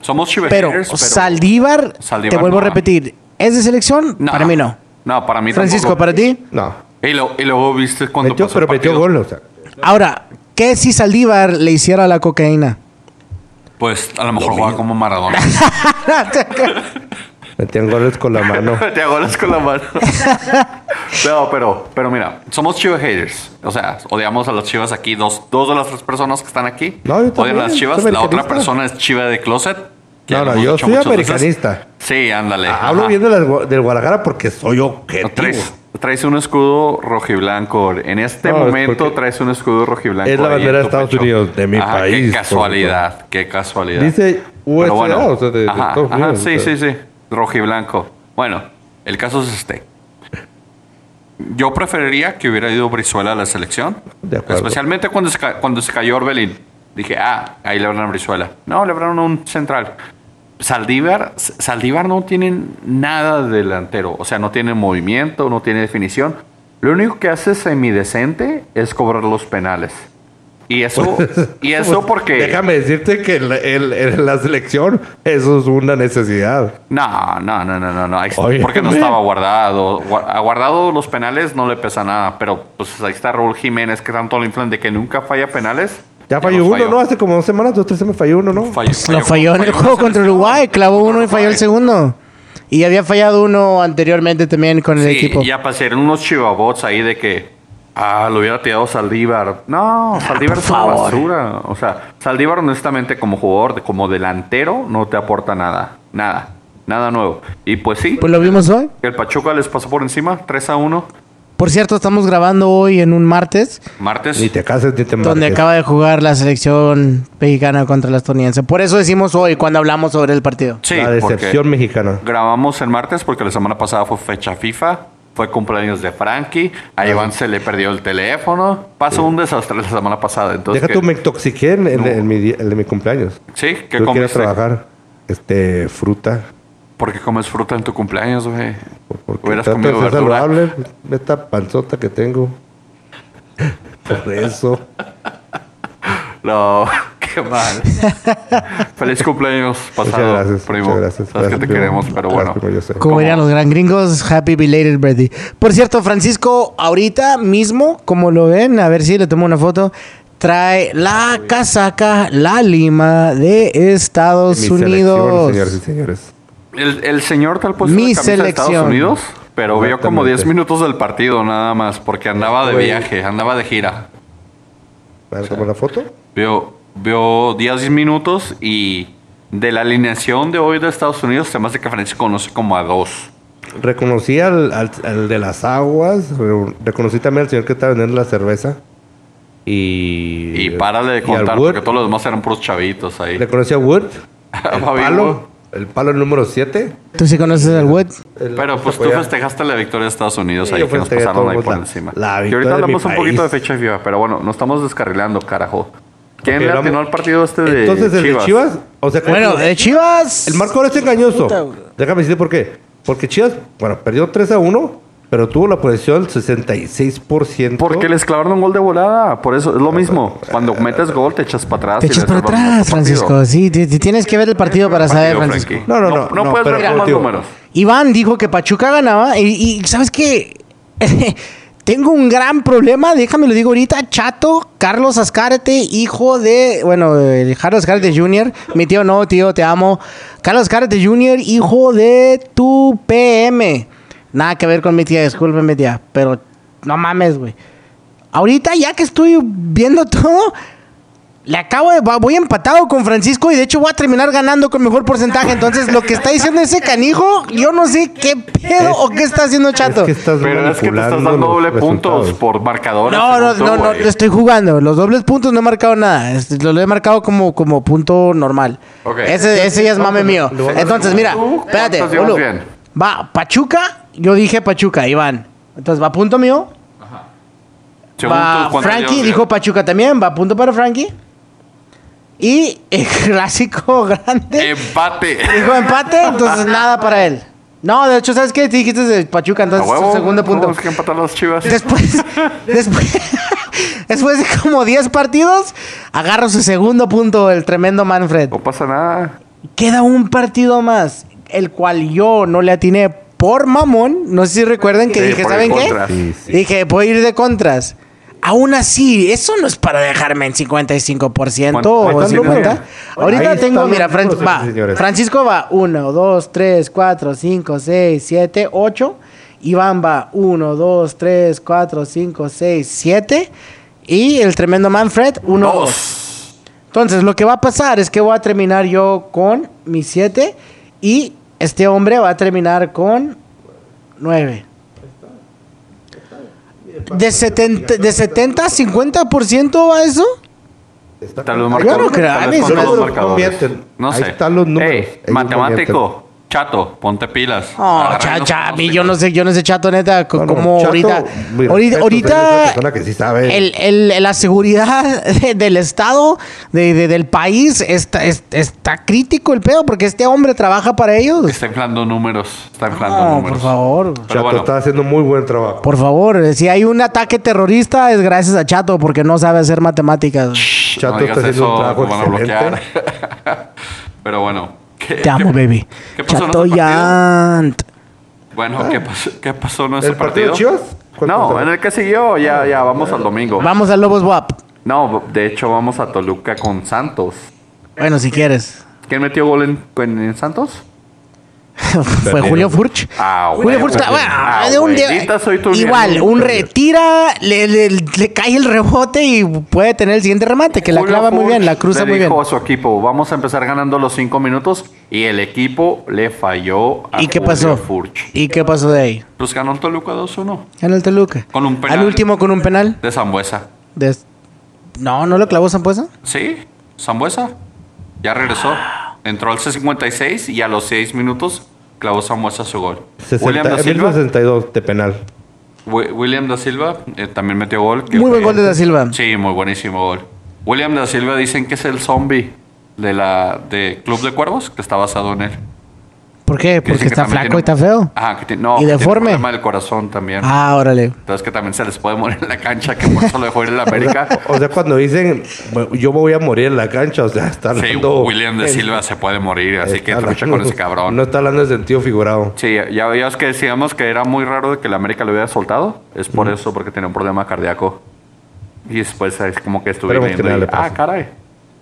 Somos Pero, pero Saldívar, Saldívar te vuelvo no. a repetir, ¿es de selección? No. Para mí no. No, para mí Francisco, tampoco. ¿para ti? No. Y, lo- y luego viste cuando Metió, pasó el pero metió gol, o sea. Ahora, ¿qué si Saldívar le hiciera la cocaína? Pues a lo mejor juega como Maradona. Metían goles con la mano. Te goles con la mano. no, pero, pero mira, somos Chivas haters. O sea, odiamos a las Chivas aquí. Dos, dos de las tres personas que están aquí No, yo odian a las Chivas. La otra persona es Chiva de Closet. No, no, yo soy veces. americanista. Sí, ándale. Hablo ajá. bien de Gua- del Guadalajara porque soy objetivo. Traes, traes un escudo rojiblanco. En este No, es momento traes un escudo rojiblanco. es la bandera de Estados pecho. Unidos, de mi Ajá, país, Qué casualidad, qué casualidad. Dice USA, bueno, o sea, de, de ajá, sí, o sea. sí, sí. Rojiblanco. Bueno, el caso es este. Yo preferiría que hubiera ido Brizuela a la selección. De. Especialmente cuando se, cuando se cayó Orbelín. Dije, ah, ahí le a Brizuela. No, le hablaron a un central. Saldívar, Saldívar no tiene nada de delantero. O sea, no tiene movimiento, no tiene definición. Lo único que hace semidecente es cobrar los penales. Y eso, y eso Pues, porque... Déjame decirte que en la, el- la selección eso es una necesidad. No, no, no, no, no, no. Ahí está, Óyeme. porque no estaba guardado. Gua- A guardado los penales no le pesa nada, pero pues ahí está Raúl Jiménez que tanto lo inflan de que nunca falla penales. Ya falló uno, ¿no? Hace como dos semanas, dos, tres semanas falló uno, ¿no? Falló, Lo falló en el juego contra. Uruguay, clavó uno y falló el segundo. Y había fallado uno anteriormente también con el Sí, equipo. ya pasaron unos chivabots ahí de que ah, lo hubiera tirado Saldívar. No, Saldívar por es una favor. basura. O sea, Saldívar honestamente como jugador, de- como delantero, no te aporta nada. Nada. Nada nuevo. Y pues sí, Pues lo vimos hoy. el Pachuca les pasó por encima, 3 a 1. Por cierto, estamos grabando hoy en un martes, Martes. Ni te cases ni te donde acaba de jugar la selección mexicana contra la estadounidense. Por eso decimos hoy cuando hablamos sobre el partido. Sí, la decepción mexicana. Grabamos el martes porque la semana pasada fue fecha FIFA. Fue cumpleaños de Frankie. A Iván se le perdió el teléfono. Pasó un desastre la semana pasada. Entonces, Deja ¿qué? tú, me intoxiqué en, en- No. en mi, día- el de mi cumpleaños. Sí, ¿qué Yo quiero comiste? trabajar este, fruta. ¿Por qué comes fruta en tu cumpleaños, güey? Porque Hubieras de comido verdura. saludable. Esta panzota que tengo. Por eso. No, qué mal. Feliz cumpleaños pasado, muchas gracias. primo. Muchas gracias. Sabes que te Gracias, primo. queremos, pero Gracias, bueno. Como dirían los gran gringos, happy belated birthday. Por cierto, Francisco, ahorita mismo, como lo ven, a ver si le tomo una foto, trae la casaca, la lima de Estados Mi Unidos. señores y señores. El, el señor tal puesto Mi de Estados selección. Unidos, pero vio como Exactamente. 10 minutos del partido nada más, porque andaba de viaje, andaba de gira. ¿Me vas a tomar la foto? Vio, vio 10 minutos y de la alineación de hoy de Estados Unidos, se me hace que Francisco conoce como a dos. Reconocí al, al- al de las aguas. re- Reconocí también al señor que estaba vendiendo la cerveza. Y. Y párale de contar, porque todos los demás eran puros chavitos ahí. Reconocí a Wood. El palo. El palo número 7. ¿Tú sí conoces al Wood? Pero pues tú festejaste la victoria de Estados Unidos Sí, ahí que nos pasaron ahí por la- encima. la y ahorita de mi hablamos un poquito de fecha FIFA, pero bueno, nos estamos descarrilando, carajo. ¿Quién le atinó al partido este de Entonces, el Chivas? de Chivas. O sea, Bueno, ¿cuánto- de Chivas. El marcador es engañoso. Puta, güey. Déjame decirte por qué. Porque Chivas, bueno, perdió 3 a 1, pero tuvo la posesión 66%. Porque les clavaron un gol de volada, por eso es lo mismo. Cuando metes gol te echas para atrás. Te y echas para salvas atrás, otro Francisco. Sí, tienes que ver el partido para saber, Partido, Francisco. Frankie. No, no, no, No, no, puedes pero ver más contigo. números. Iván dijo que Pachuca ganaba y, y ¿sabes qué? Tengo un gran problema, déjame lo digo ahorita, Chato, Carlos Ascárate, hijo de, bueno, Carlos Ascárate Jr., mi tío no, tío, te amo. Carlos Ascárate Jr., hijo de tu PM. Nada que ver con mi tía, discúlpeme tía, pero no mames, güey. Ahorita ya que estoy viendo todo, le acabo de. Voy empatado con Francisco y de hecho voy a terminar ganando con mejor porcentaje. Entonces, lo que está diciendo ese canijo, yo no sé qué pedo o qué está haciendo Chato. Es que estás Pero es que te estás dando doble puntos por marcadores. No, no, no, no, le estoy jugando. Los dobles puntos no he marcado nada. Lo he marcado como, como punto normal. Ese, ese ya es mame mío. Entonces, mira, ¿Tú espérate. Va, Pachuca, yo dije Pachuca, Iván. Entonces, va punto mío. Según Va tú, ¿cuántos Frankie, dijo? Pachuca también, va punto para Frankie. Y el clásico grande. Empate. Dijo empate, entonces nada para él. No, de hecho, ¿sabes qué? Te dijiste de Pachuca, entonces huevo. su segundo punto. Tenemos que empatar las chivas. Después, después, después de como 10 partidos, agarra su segundo punto el tremendo Manfred. No pasa nada. Queda un partido más, el cual yo no le atiné por mamón, no sé si recuerdan que Sí, dije, ¿saben qué? contras. Sí, sí. Dije, voy a ir de contras. Aún así, eso no es para dejarme en 55% ¿Cuánto- o cuántos 50. números? Ahorita tengo, mira, Fran- va. Francisco va 1, 2, 3, 4, 5, 6, 7, 8. Iván va 1, 2, 3, 4, 5, 6, 7. Y el tremendo Manfred, 1, 2. Dos. Entonces, lo que va a pasar es que voy a terminar yo con mi 7 y este hombre va a terminar con 9. ¿De 70, de 70 a 50% va eso? Está- Tal vez Ahí marcador- no creo, tal a vez mí con se me todos hace- los marcadores. convierten. No Ahí sé. están los números. Ey, Ellos matemático, chato, ponte pilas. Oh, cha, unos cha, a mí unos yo no sé, yo no sé chato neta, No, no, como Chato, ahorita, ahorita, respeto, es una ahorita persona que sí sabe. el, el- la seguridad de- del estado, de, de- del país, está, es- está crítico el pedo, porque este hombre trabaja para ellos. Está inflando números. Está inflando No, números. por favor. Pero Chato bueno, está haciendo muy buen trabajo. Por favor, si hay un ataque terrorista es gracias a Chato porque no sabe hacer matemáticas. Chato está haciendo un eso, trabajo excelente. bloquear. Pero bueno. ¿Qué- Te amo, qué- baby. ¿Qué pasó en Chato ese partido? Yant. Bueno, ¿qué pasó, ¿qué pasó en ese ¿El partido partido? No, pasó? en el que siguió, ya, ya, vamos al domingo. Vamos al Lobos WAP. No, de hecho, vamos a Toluca con Santos. Bueno, si quieres. ¿Quién metió gol en, en- en Santos? Fue. Julio Furch. Ah, Julio Furch ah, de un igual, un retira, le, le- le cae el rebote y puede tener el siguiente remate, que la clava muy bien, la cruza le muy bien. a su equipo, vamos a empezar ganando los cinco minutos y el equipo le falló a ¿Y qué Julio pasó? Furch. ¿Y qué pasó de ahí? Pues ganó el Toluca 2-1 En el Toluca. Con un penal. Al último con un penal. de Zambuesa. de- No, ¿no lo clavó Zampuesa? Sí, Zambuesa. Ya regresó. Entró al C56 y a los 6 minutos clavó Zambuesa su gol. 60, William da Silva, 1062 de penal. Wi- William da Silva eh, también metió gol. que Muy buen gol de Da Silva. Sí, muy buenísimo gol. William da Silva dicen que es el zombie de la de Club de Cuervos, que está basado en él. ¿Por qué? Que Porque que está flaco y tiene- está feo. Ajá, que tiene, no, ¿Y que tiene deforme? problema del corazón también. Ah, órale. Entonces que también se les puede morir en la cancha, que por eso lo dejó ir en la América. O sea, cuando dicen, "Bueno, yo me voy a morir en la cancha, o sea, está Sí, hablando... William de Silva se puede morir, así que está trucha hablando- con ese cabrón. No está hablando en sentido figurado. Sí, ya veías que decíamos que era muy raro de que la América lo hubiera soltado. Es por eso, porque tenía un problema cardíaco. Y después es como que estuve Esperemos que viendo nada y, le ah, caray.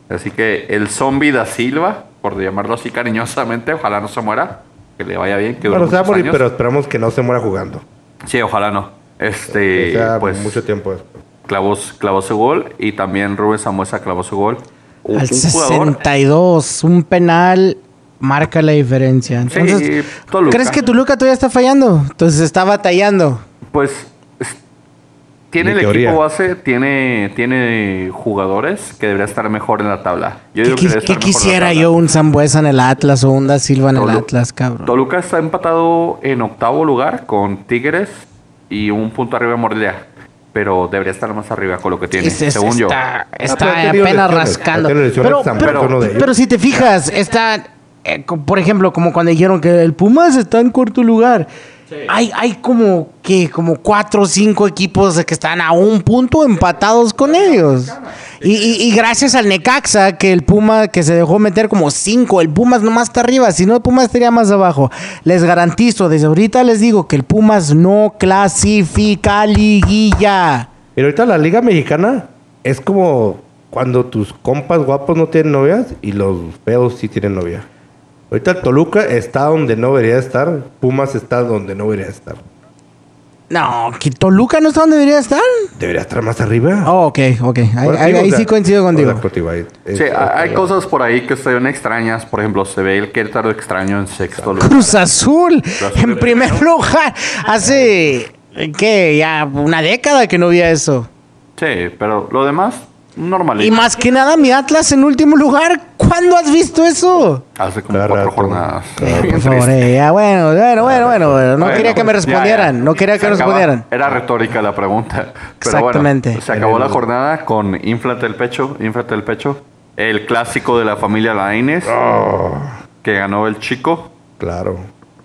Así que el zombie da Silva, por llamarlo así cariñosamente, ojalá no se muera, que le vaya bien, que dure Bueno, se va a muchos morir, años. pero esperamos que no se muera jugando. Sí, ojalá no. Este, sea pues, mucho tiempo después. clavó, clavó su gol y también Rubén Samuesa clavó su gol. Un, Al un jugador 62, un penal marca la diferencia. Entonces, Toluca. ¿crees que Toluca todavía está fallando? Entonces está batallando. Pues es- tiene el teoría. equipo base, tiene, tiene jugadores que debería estar mejor en la tabla. Yo ¿Qué, digo que quis- quisiera yo un Zambuesa en el Atlas o un Da Silva en el Atlas, cabrón? Toluca está empatado en octavo lugar con Tigres y un punto arriba de Morelia. Pero debería estar más arriba con lo que tiene, Es- es- según yo. está, tenido apenas lesiones. rascando. Pero, pero, pero si te fijas, está, eh, por ejemplo, como cuando dijeron que el Pumas está en cuarto lugar. Hay, hay como que como cuatro o cinco equipos que están a un punto empatados con ellos. Y, y- y gracias al Necaxa, que el Puma que se dejó meter como cinco, el Pumas nomás está arriba, si no el Pumas estaría más abajo. Les garantizo, desde ahorita les digo que el Pumas no clasifica liguilla. Pero ahorita la Liga Mexicana es como cuando tus compas guapos no tienen novias y los feos sí tienen novia. Ahorita el Toluca está donde no debería estar. Pumas está donde no debería estar. No, que Toluca no está donde debería estar. Debería estar más arriba. Oh, ok, ok. Ahí, Bueno, ahí- digo, ahí o sea, sí coincido contigo. contigo, ahí. Es- Sí, hay es- cosas por ahí que están extrañas. Por ejemplo, se ve el Querétaro extraño en sexto lugar. Cruz Azul, Azul en primer lugar. Hace, ¿qué? Ya una década que no había eso. Sí, pero lo demás, normalito. Y más que nada, mi Atlas en último lugar. ¿Cuándo has visto eso? Hace como Cada cuatro rato. jornadas. Por favor, eh, ya, bueno, bueno, bueno, bueno, bueno. No Bueno, quería que me respondieran. ya. No quería que me respondieran. Era retórica la pregunta. Pero Exactamente. Bueno, se acabó la jornada con Inflate el pecho, Inflate el pecho. El clásico de la familia Lainez, Oh, que ganó el chico claro.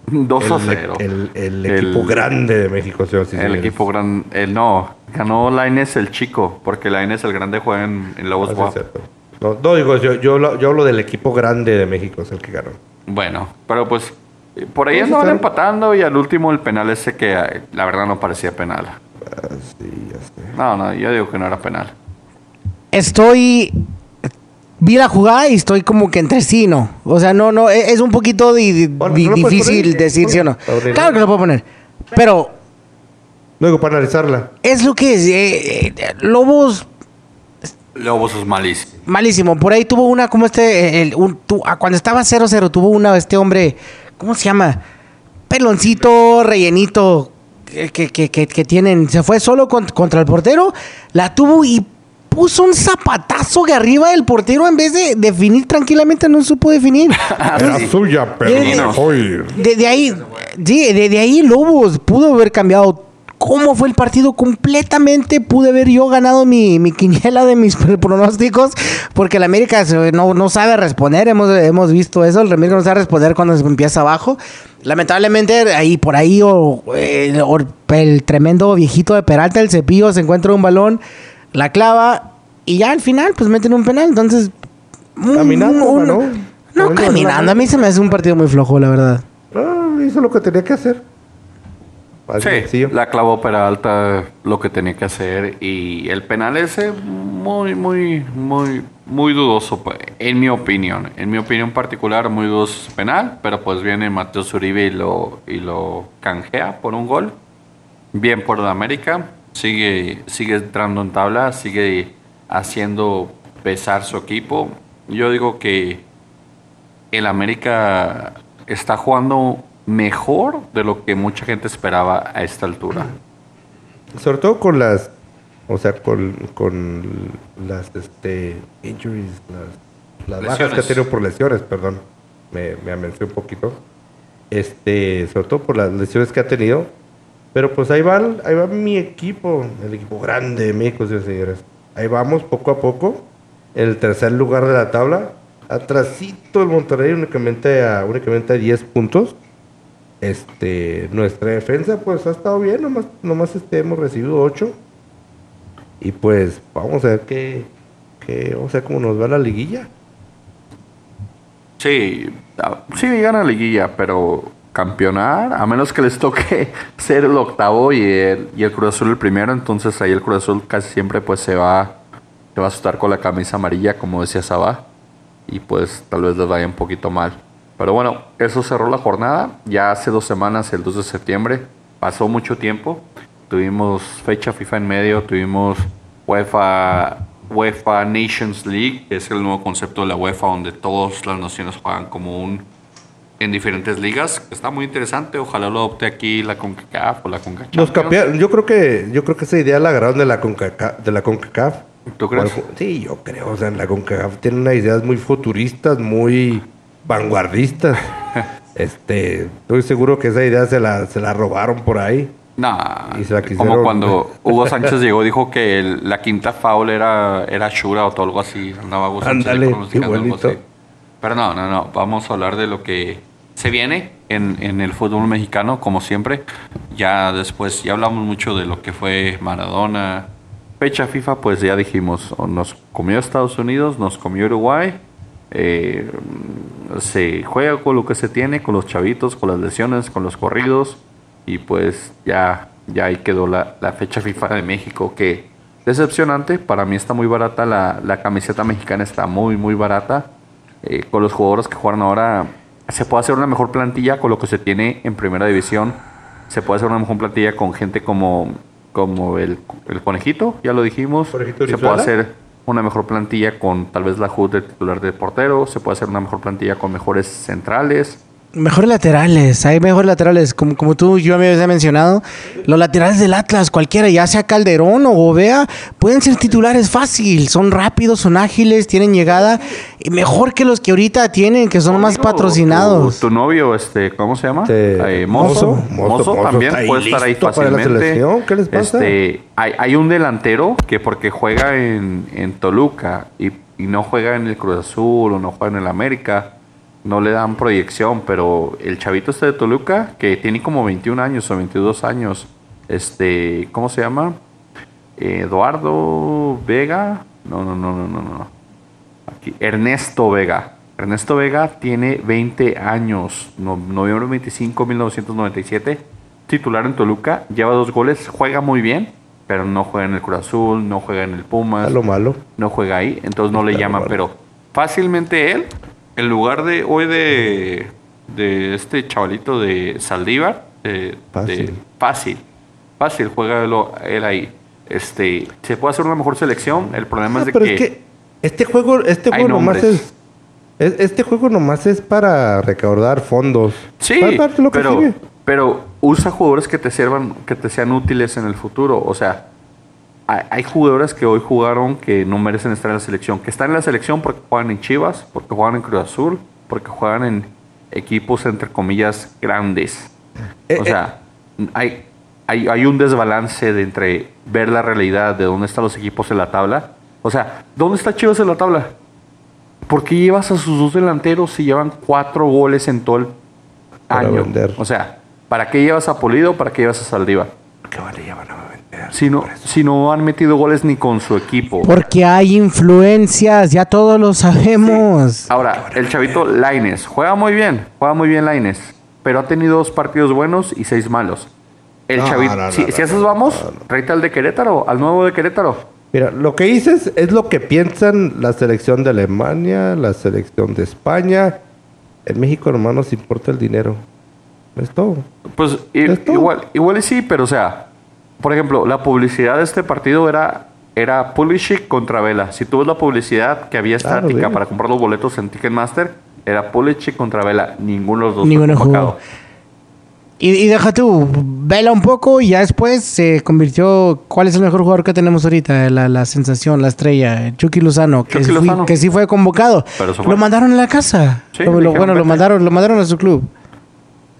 2 a El, 0. el- el equipo grande de México, señor. sí, El señores. equipo grande. El, no, ganó Lainez el chico, porque Lainez el grande juega en, en Lobos Ah, sí. No, no, digo, yo, yo, lo- yo hablo del equipo grande de México, es el que ganó. Bueno, pero pues Por ahí andaban empatando y al último el penal ese que eh, la verdad no parecía penal. Ah, sí, ya sé. No, no, yo digo que no era penal. Estoy. Vi la jugada y estoy como que entre sí, ¿no? O sea, no, no, e- es un poquito di- di- Bueno, di- ¿no lo puedes difícil poner? decir sí o no. Claro que lo puedo poner. Pero Luego, para analizarla. es lo que es. eh, eh, Lobos Lobos es malísimo. Malísimo. Por ahí tuvo una, como este, el- un- tu- ah, cuando estaba 0-0, tuvo una, este hombre, ¿cómo se llama? Peloncito, rellenito, que, que, que- que- que tienen. Se fue solo con- contra el portero, la tuvo y puso un zapatazo de arriba del portero en vez de definir tranquilamente, no supo definir. Era suya, pero no soy. Desde ahí, sí, desde ahí Lobos pudo haber cambiado cómo fue el partido completamente. Pude haber yo ganado mi, mi quiniela de mis pronósticos, porque el América se- no, no sabe responder. Hemos, hemos visto eso. El América no sabe responder cuando se empieza abajo. Lamentablemente, ahí por ahí, o, eh, o el tremendo viejito de Peralta, el cepillo, se encuentra un balón, la clava, y ya al final, pues meten un penal. Entonces, Caminando, un- ganó. no, Caminando, caminando. A mí se me hace un partido muy flojo, la verdad. Ah, hizo lo que tenía que hacer. Así Sí, sencillo. la clavó Peralta lo que tenía que hacer y el penal ese muy, muy, muy, muy dudoso, pues, en mi opinión. En mi opinión particular, muy dudoso penal, pero pues viene Mateo Uribe y lo, y lo canjea por un gol. Bien por la América, sigue, sigue entrando en tabla, sigue haciendo pesar su equipo. Yo digo que el América está jugando mejor de lo que mucha gente esperaba a esta altura. Sobre todo con las. O sea, con, con las este, injuries, las, las bajas que ha tenido por lesiones, perdón. Me, me amencé un poquito. Este, sobre todo por las lesiones que ha tenido. Pero pues ahí va, ahí va mi equipo, el equipo grande de México, y señores. Ahí vamos poco a poco. En el tercer lugar de la tabla. Atrasito el Monterrey únicamente a, únicamente a 10 puntos. Este, nuestra defensa pues ha estado bien, nomás, nomás este, hemos recibido 8. Y pues vamos a ver qué, qué, vamos a cómo nos va la liguilla. Sí, ah, sí gana liguilla, pero campeonar, a menos que les toque ser el octavo y el, y el Cruz Azul el primero, entonces ahí el Cruz Azul casi siempre pues se va, se va a asustar con la camisa amarilla, como decía Sabá, y pues tal vez les vaya un poquito mal. Pero bueno, eso cerró la jornada, ya hace dos semanas, el 2 de septiembre, pasó mucho tiempo, tuvimos fecha FIFA en medio, tuvimos UEFA, UEFA Nations League, que es el nuevo concepto de la UEFA, donde todas las naciones juegan como un en diferentes ligas. Está muy interesante. Ojalá lo adopte aquí la CONCACAF o la CONCACAF. Nos cambiaron, yo creo que, yo creo que esa idea la agarraron de la CONCACAF, de la CONCACAF. ¿Tú crees? Algo- Sí, yo creo, o sea, la CONCACAF tiene unas ideas muy futuristas, muy vanguardistas. este, estoy seguro que esa idea se la, se la robaron por ahí. Nah, como cuando Hugo Sánchez llegó, dijo que el- la quinta foul era, era Shura o todo algo así. Andaba Hugo Sánchez pronosticando algo así. Pero no, no, no. Vamos a hablar de lo que se viene en, en el fútbol mexicano, como siempre. Ya después, ya hablamos mucho de lo que fue Maradona. Fecha FIFA, pues ya dijimos, nos comió Estados Unidos, nos comió Uruguay. Eh, se juega con lo que se tiene, con los chavitos, con las lesiones, con los corridos. Y pues ya, ya ahí quedó la, la fecha FIFA de México, que decepcionante. Para mí está muy barata, la, la camiseta mexicana está muy, muy barata. Eh, con los jugadores que juegan ahora, se puede hacer una mejor plantilla con lo que se tiene en primera división. Se puede hacer una mejor plantilla con gente como, como el, el conejito, ya lo dijimos. Conejito se puede hacer una mejor plantilla con tal vez la HUD de titular de portero. Se puede hacer una mejor plantilla con mejores centrales. Mejores laterales, hay mejores laterales, como, como tú yo me habías mencionado, los laterales del Atlas, cualquiera, ya sea Calderón o Gobea, pueden ser titulares fácil, son rápidos, son ágiles, tienen llegada, y mejor que los que ahorita tienen, que son más patrocinados. Tu, tu novio, este, ¿cómo se llama? Este, Eh, Mozo. Mozo, Mozo, Mozo, Mozo también puede estar ahí fácilmente. ¿qué les pasa? Este, hay, hay un delantero que porque juega en, en Toluca y, y no juega en el Cruz Azul o no juega en el América, no le dan proyección, pero el chavito este de Toluca, que tiene como 21 años o 22 años, este, ¿cómo se llama? Eduardo Vega. No, no, no, no, no, no. Aquí, Ernesto Vega. Ernesto Vega tiene 20 años, no- noviembre 25, 1997, titular en Toluca, lleva dos goles, juega muy bien, pero no juega en el Cruz Azul, no juega en el Pumas, A lo malo. no juega ahí, entonces no le llaman, pero fácilmente él, en lugar de hoy de, de este chavalito de Saldívar, de- Fácil. de- fácil, fácil, juega él ahí. Este, se puede hacer una mejor selección, el problema Ah, es de pero que, es que este juego, este juego nomás es, es- Este juego nomás es para recaudar fondos. Sí, Para lo pero usa jugadores que te sirvan, que te sean útiles en el futuro. O sea, hay, jugadores que hoy jugaron que no merecen estar en la selección. Que están en la selección porque juegan en Chivas, porque juegan en Cruz Azul, porque juegan en equipos entre comillas grandes. Eh, o sea, hay, hay, hay un desbalance de entre ver la realidad de dónde están los equipos en la tabla. O sea, ¿dónde está Chivas en la tabla? ¿Por qué llevas a sus dos delanteros si llevan cuatro goles en todo el Para año? vender. O sea, ¿para qué llevas a Polido? ¿Para qué llevas a Saldívar? ¿Qué vale ya van a Si no, si no han metido goles ni con su equipo. Porque hay influencias, ya todos lo sabemos. Ahora, el chavito Laines juega muy bien, juega muy bien Laines, pero ha tenido dos partidos buenos y seis malos. El No, chavito, no, no, si, no, si a esos vamos, no, no. tráete al de Querétaro, al nuevo de Querétaro. Mira, lo que dices es lo que piensan la selección de Alemania, la selección de España. En México nomás nos importa el dinero. Es todo. Pues i- Es todo. igual, igual y sí, pero o sea, por ejemplo, la publicidad de este partido era, era Pulisic contra Vela. Si tú ves la publicidad que había Claro, estática para comprar los boletos en Ticketmaster, era Pulisic contra Vela. Ninguno de los dos Ninguno jugó. Y, y deja tú, vela un poco y ya después se convirtió. ¿Cuál es el mejor jugador que tenemos ahorita? La, la sensación, la estrella, Chucky Lozano, que, Chucky fui- que sí fue convocado. Pero se fue. Lo mandaron a la casa. Sí, Lo- le lo- dijeron, bueno, lo mandaron, lo mandaron a su club.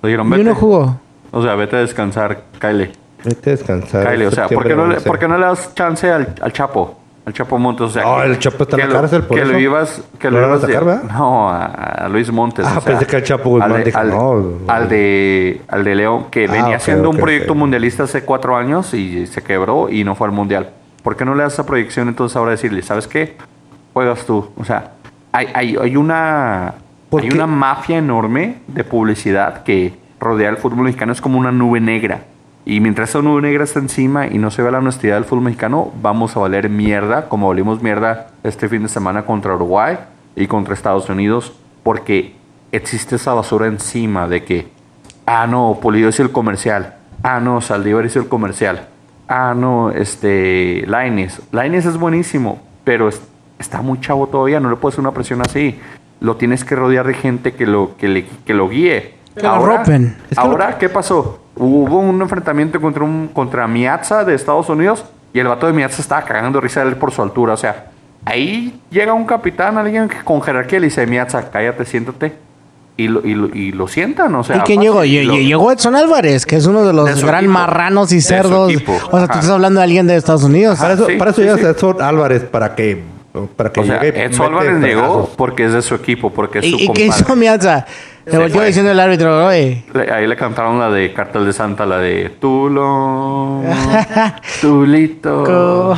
Dijeron, Y uno jugó. O sea, vete a descansar, Kyle. Vete a descansar. Kyle, o sea, ¿por qué, no le, por qué no le das chance al, al Chapo? Al Chapo Montes, o sea... No, que- el Chapo está en la lo- cárcel, por que lo eso. ibas... Que ¿Lo lo de- sacar, verdad? No, a, Luis Montes. Ah, o sea, pensé que el Chapo Guzmán al de- al, no. al de, al de León, que Ah, venía ok, haciendo un ok, proyecto ok. mundialista hace cuatro años y se quebró y no fue al mundial. ¿Por qué no le das esa proyección entonces ahora decirle, ¿sabes qué? Juegas tú. O sea, hay, hay, hay una... ¿Por Hay qué? una mafia enorme de publicidad que rodea el fútbol mexicano, es como una nube negra. Y mientras esa nube negra está encima y no se ve la honestidad del fútbol mexicano, vamos a valer mierda, como valimos mierda este fin de semana contra Uruguay y contra Estados Unidos, porque existe esa basura encima de que, ah, no, Polido hizo el comercial, ah, no, Saldívar hizo el comercial, ah, no, este, Laines. Laines es buenísimo, pero es- está muy chavo todavía, no le puedes hacer una presión así. Lo tienes que rodear de gente que lo, que le, que lo guíe. Que lo ropen. Es que ahora ¿qué pasó? Hubo un enfrentamiento contra un contra Miatza de Estados Unidos y el vato de Miatza estaba cagando de risa de él por su altura. O sea, ahí llega un capitán, alguien que con jerarquía le dice, Miatza, cállate, siéntate. Y lo, y lo, y lo sientan, o sea. ¿Y quién llegó? y lo- lle- Llegó Edson Álvarez, que es uno de los De gran equipo. marranos y cerdos. O sea, tú Ajá. estás hablando de alguien de Estados Unidos. Para eso, sí, para eso sí, llegas sí. Edson Álvarez para que, para que O sea, llegue. y Edson Álvarez llegó porque es de su equipo, porque es su ¿Y, y qué hizo Miatza? Se fue. diciendo el árbitro, oye. Le- Ahí le cantaron la de Cartel de Santa, la de Tulo, Tulito.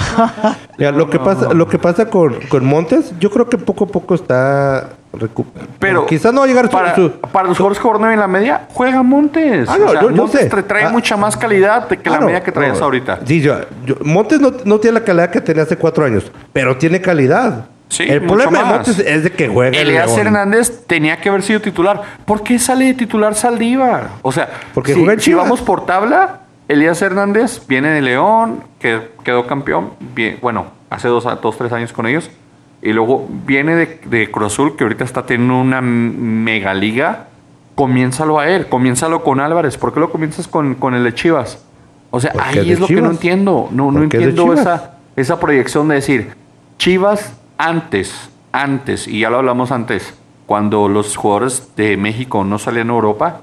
Mira, lo que pasa, lo que pasa con, con Montes, yo creo que poco a poco está recuperando. Pero quizás no va a llegar su- para, su, para los jugadores que jugaron en la media, juega Montes. Ah, no, O sea, yo- yo Montes sé. te trae Ah. mucha más calidad que la Claro, media que traías no, ahorita. Sí, yo, yo- Montes no, no tiene la calidad que tenía hace cuatro años, pero tiene calidad. Sí, El problema de más. Montes es de que juega el Elías. Hernández tenía que haber sido titular. ¿Por qué sale de titular Saldívar? O sea, Porque si, juega vamos por tabla, Elías Hernández viene de León, que quedó campeón, bien, bueno, hace dos, dos, tres años con ellos. Y luego viene de, de Cruz Azul, que ahorita está teniendo una mega liga. Comiénzalo a él, comiénzalo con Álvarez. ¿Por qué lo comienzas con, con el de Chivas? O sea, ahí es lo que no entiendo. No, no es entiendo esa, esa proyección de decir, Chivas antes, antes, y ya lo hablamos antes, cuando los jugadores de México no salían a Europa,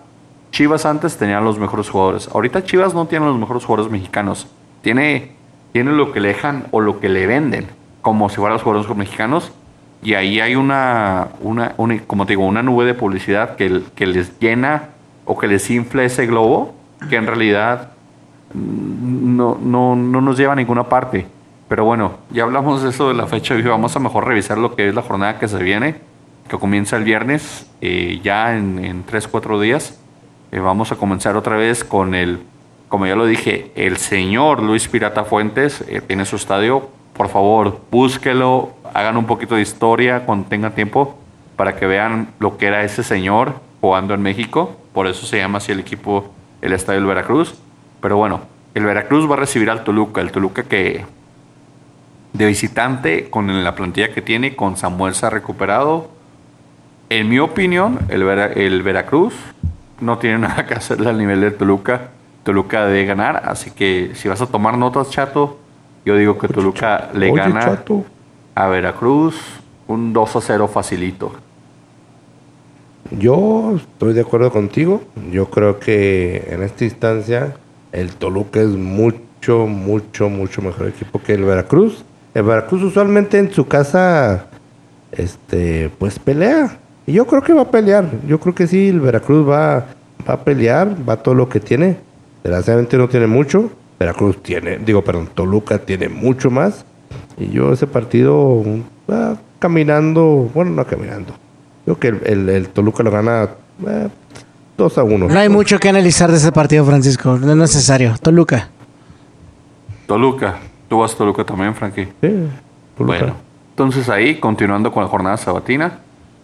Chivas antes tenían los mejores jugadores. Ahorita Chivas no tiene los mejores jugadores mexicanos. Tiene, tiene lo que le dejan o lo que le venden, como si fueran los jugadores mexicanos. Y ahí hay una, una, una- como te digo, una nube de publicidad que, que les llena o que les infla ese globo, que en realidad no, no, no nos lleva a ninguna parte. Pero bueno, ya hablamos de eso de la fecha vamos a mejor revisar lo que es la jornada que se viene. que comienza el viernes, eh, ya en, en 3, 4 días. Eh, vamos a comenzar otra vez con el, como ya lo dije, el señor Luis Pirata Fuentes eh, tiene su estadio. Por favor, búsquelo, hagan un poquito de historia cuando tengan tiempo para que vean lo que era ese señor jugando en México. Por eso se llama así el equipo, el estadio del Veracruz. Pero bueno, el Veracruz va a recibir al Toluca, el Toluca que de visitante con la plantilla que tiene, con Samuel se ha recuperado. En mi opinión, el, Vera- el Veracruz no tiene nada que hacerle al nivel de Toluca. Toluca debe ganar, así que si vas a tomar notas, chato, yo digo que Toluca le Oye, gana chato. a Veracruz un 2 a 0 facilito. Yo estoy de acuerdo contigo. Yo creo que en esta instancia el Toluca es mucho, mucho, mucho mejor equipo que el Veracruz. El Veracruz usualmente en su casa, este, pues pelea. Y yo creo que va a pelear. Yo creo que sí, el Veracruz va, va a pelear, va todo lo que tiene. Desgraciadamente no tiene mucho. Veracruz tiene, digo, perdón, Toluca tiene mucho más. Y yo ese partido va caminando, bueno, no caminando. Creo que el, el- el Toluca lo gana eh, 2 a 1. No hay mucho que analizar de ese partido, Francisco. No es necesario. Toluca. Toluca, tú vas a Toluca también, Frankie. Sí, Toluca. Bueno, entonces ahí, continuando con la jornada sabatina,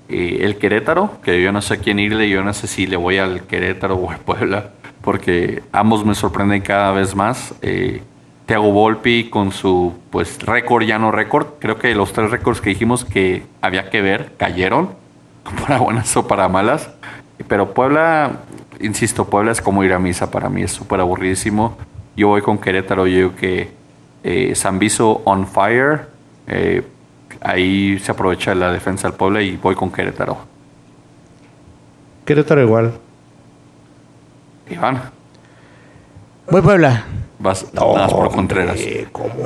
eh, el Querétaro, que yo no sé a quién irle, yo no sé si le voy al Querétaro o al Puebla, porque ambos me sorprenden cada vez más. Eh, Thiago Volpi con su pues récord, ya no récord, creo que los tres récords que dijimos que había que ver cayeron, para buenas o para malas. Pero Puebla, insisto, Puebla es como ir a misa para mí, es súper aburridísimo. Yo voy con Querétaro, yo digo que eh, Zambizo on fire. eh, ahí se aprovecha la defensa del Puebla y voy con Querétaro. Querétaro igual. Iván, Voy Puebla. vas, vas por Contreras.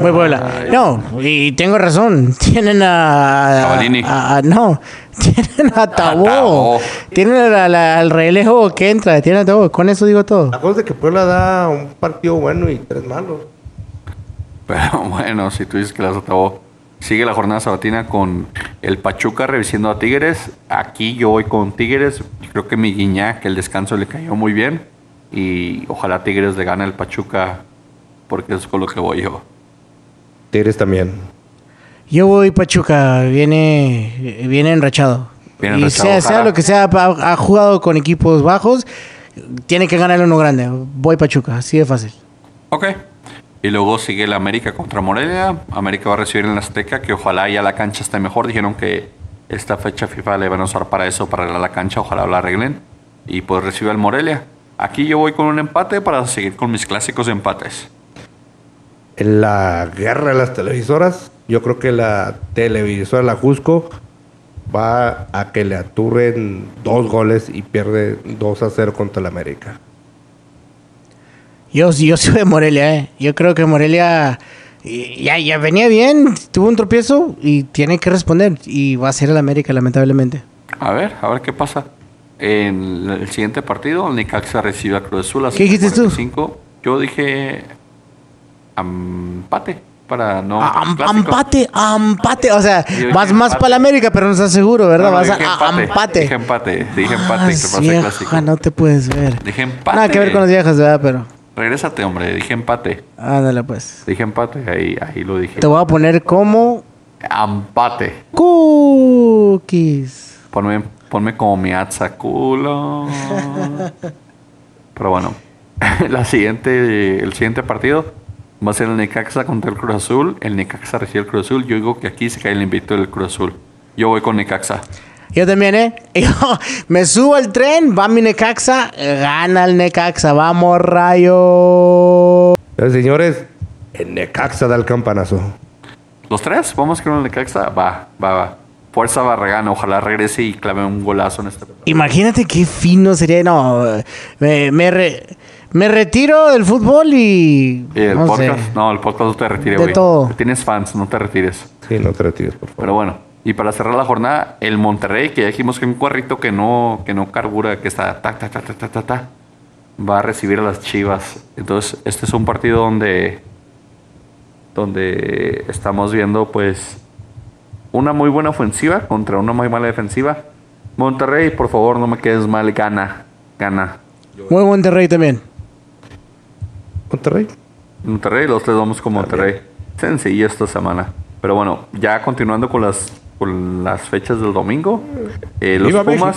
Voy Puebla. No, y tengo razón. Tienen a. Cavallini. a- a- no. Tienen a Tabó. Tabó. Tienen a la- al relejo que entra. Tienen a Tabó. Con eso digo todo. Acuérdate que Puebla da un partido bueno y tres malos. Pero bueno, si tú dices que las acabó. Sigue la jornada sabatina con el Pachuca revisando a Tigres. Aquí yo voy con Tigres. Creo que mi guiña, que el descanso le cayó muy bien. Y ojalá Tigres le gane al Pachuca, porque es con lo que voy yo. Tigres también. Yo voy Pachuca. Viene, viene enrachado. Viene y enrachado, sea, sea lo que sea, ha, ha jugado con equipos bajos. Tiene que ganarle uno grande. Voy Pachuca. Así de fácil. Ok. Y luego sigue el América contra Morelia. América va a recibir en la Azteca, que ojalá ya la cancha esté mejor. Dijeron que esta fecha FIFA le van a usar para eso, para arreglar la cancha. Ojalá la arreglen. Y pues recibe al Morelia. Aquí yo voy con un empate para seguir con mis clásicos empates. En la guerra de las televisoras, yo creo que la televisora La Jusco va a que le aturren dos goles y pierde 2 a 0 contra el América. Yo, yo soy de Morelia, ¿eh? Yo creo que Morelia ya, ya venía bien, tuvo un tropiezo y tiene que responder. Y va a ser el América, lamentablemente. A ver, a ver qué pasa. En el siguiente partido, el Necaxa recibe a Cruz Azul. a ¿Qué dijiste tú? 7:45. Yo dije empate para no. A- am- clásico. empate, empate. O sea, vas más para el América, pero no estás seguro, ¿verdad? Vas a, empate. Dije empate, dije empate, Ah, no te puedes ver. Dije empate. Nada que ver con las viejas, ¿verdad? Pero, Regrésate, hombre. Dije empate. ándale pues. Dije empate. Ahí, ahí lo dije. Te voy a poner como Empate. cookies. Ponme, ponme como mi culo. Pero bueno. La siguiente, el siguiente partido va a ser el Necaxa contra el Cruz Azul. El Necaxa recibe el Cruz Azul. Yo digo que aquí se cae el invito del Cruz Azul. Yo voy con Necaxa. Yo también, ¿eh? Yo me subo al tren, va mi Necaxa, gana el Necaxa, vamos rayo. Entonces, señores, el Necaxa da el campanazo. ¿Los tres? ¿Vamos con el Necaxa? Va, va, va. Fuerza Barragán. Ojalá regrese y clave un golazo en este Imagínate qué fino sería. No, me, me, re- me retiro del fútbol y. ¿Y el no sé. podcast? No, el podcast no te retires, De güey. todo. Tienes fans, no te retires. Sí, no te retires, por favor. Pero bueno, y para cerrar la jornada, el Monterrey, que ya dijimos que un cuarrito que no, que no carbura, que está ta, ta, ta, ta, ta, ta, ta, va a recibir a las Chivas. Entonces, este es un partido donde, donde estamos viendo, pues, una muy buena ofensiva contra una muy mala defensiva. Monterrey, por favor, no me quedes mal, gana, gana. Muy Monterrey también. Monterrey. Monterrey, los tres vamos con Monterrey. Sencillo esta semana. Pero bueno, ya continuando con las, con las fechas del domingo. eh, los ¡Viva Pumas.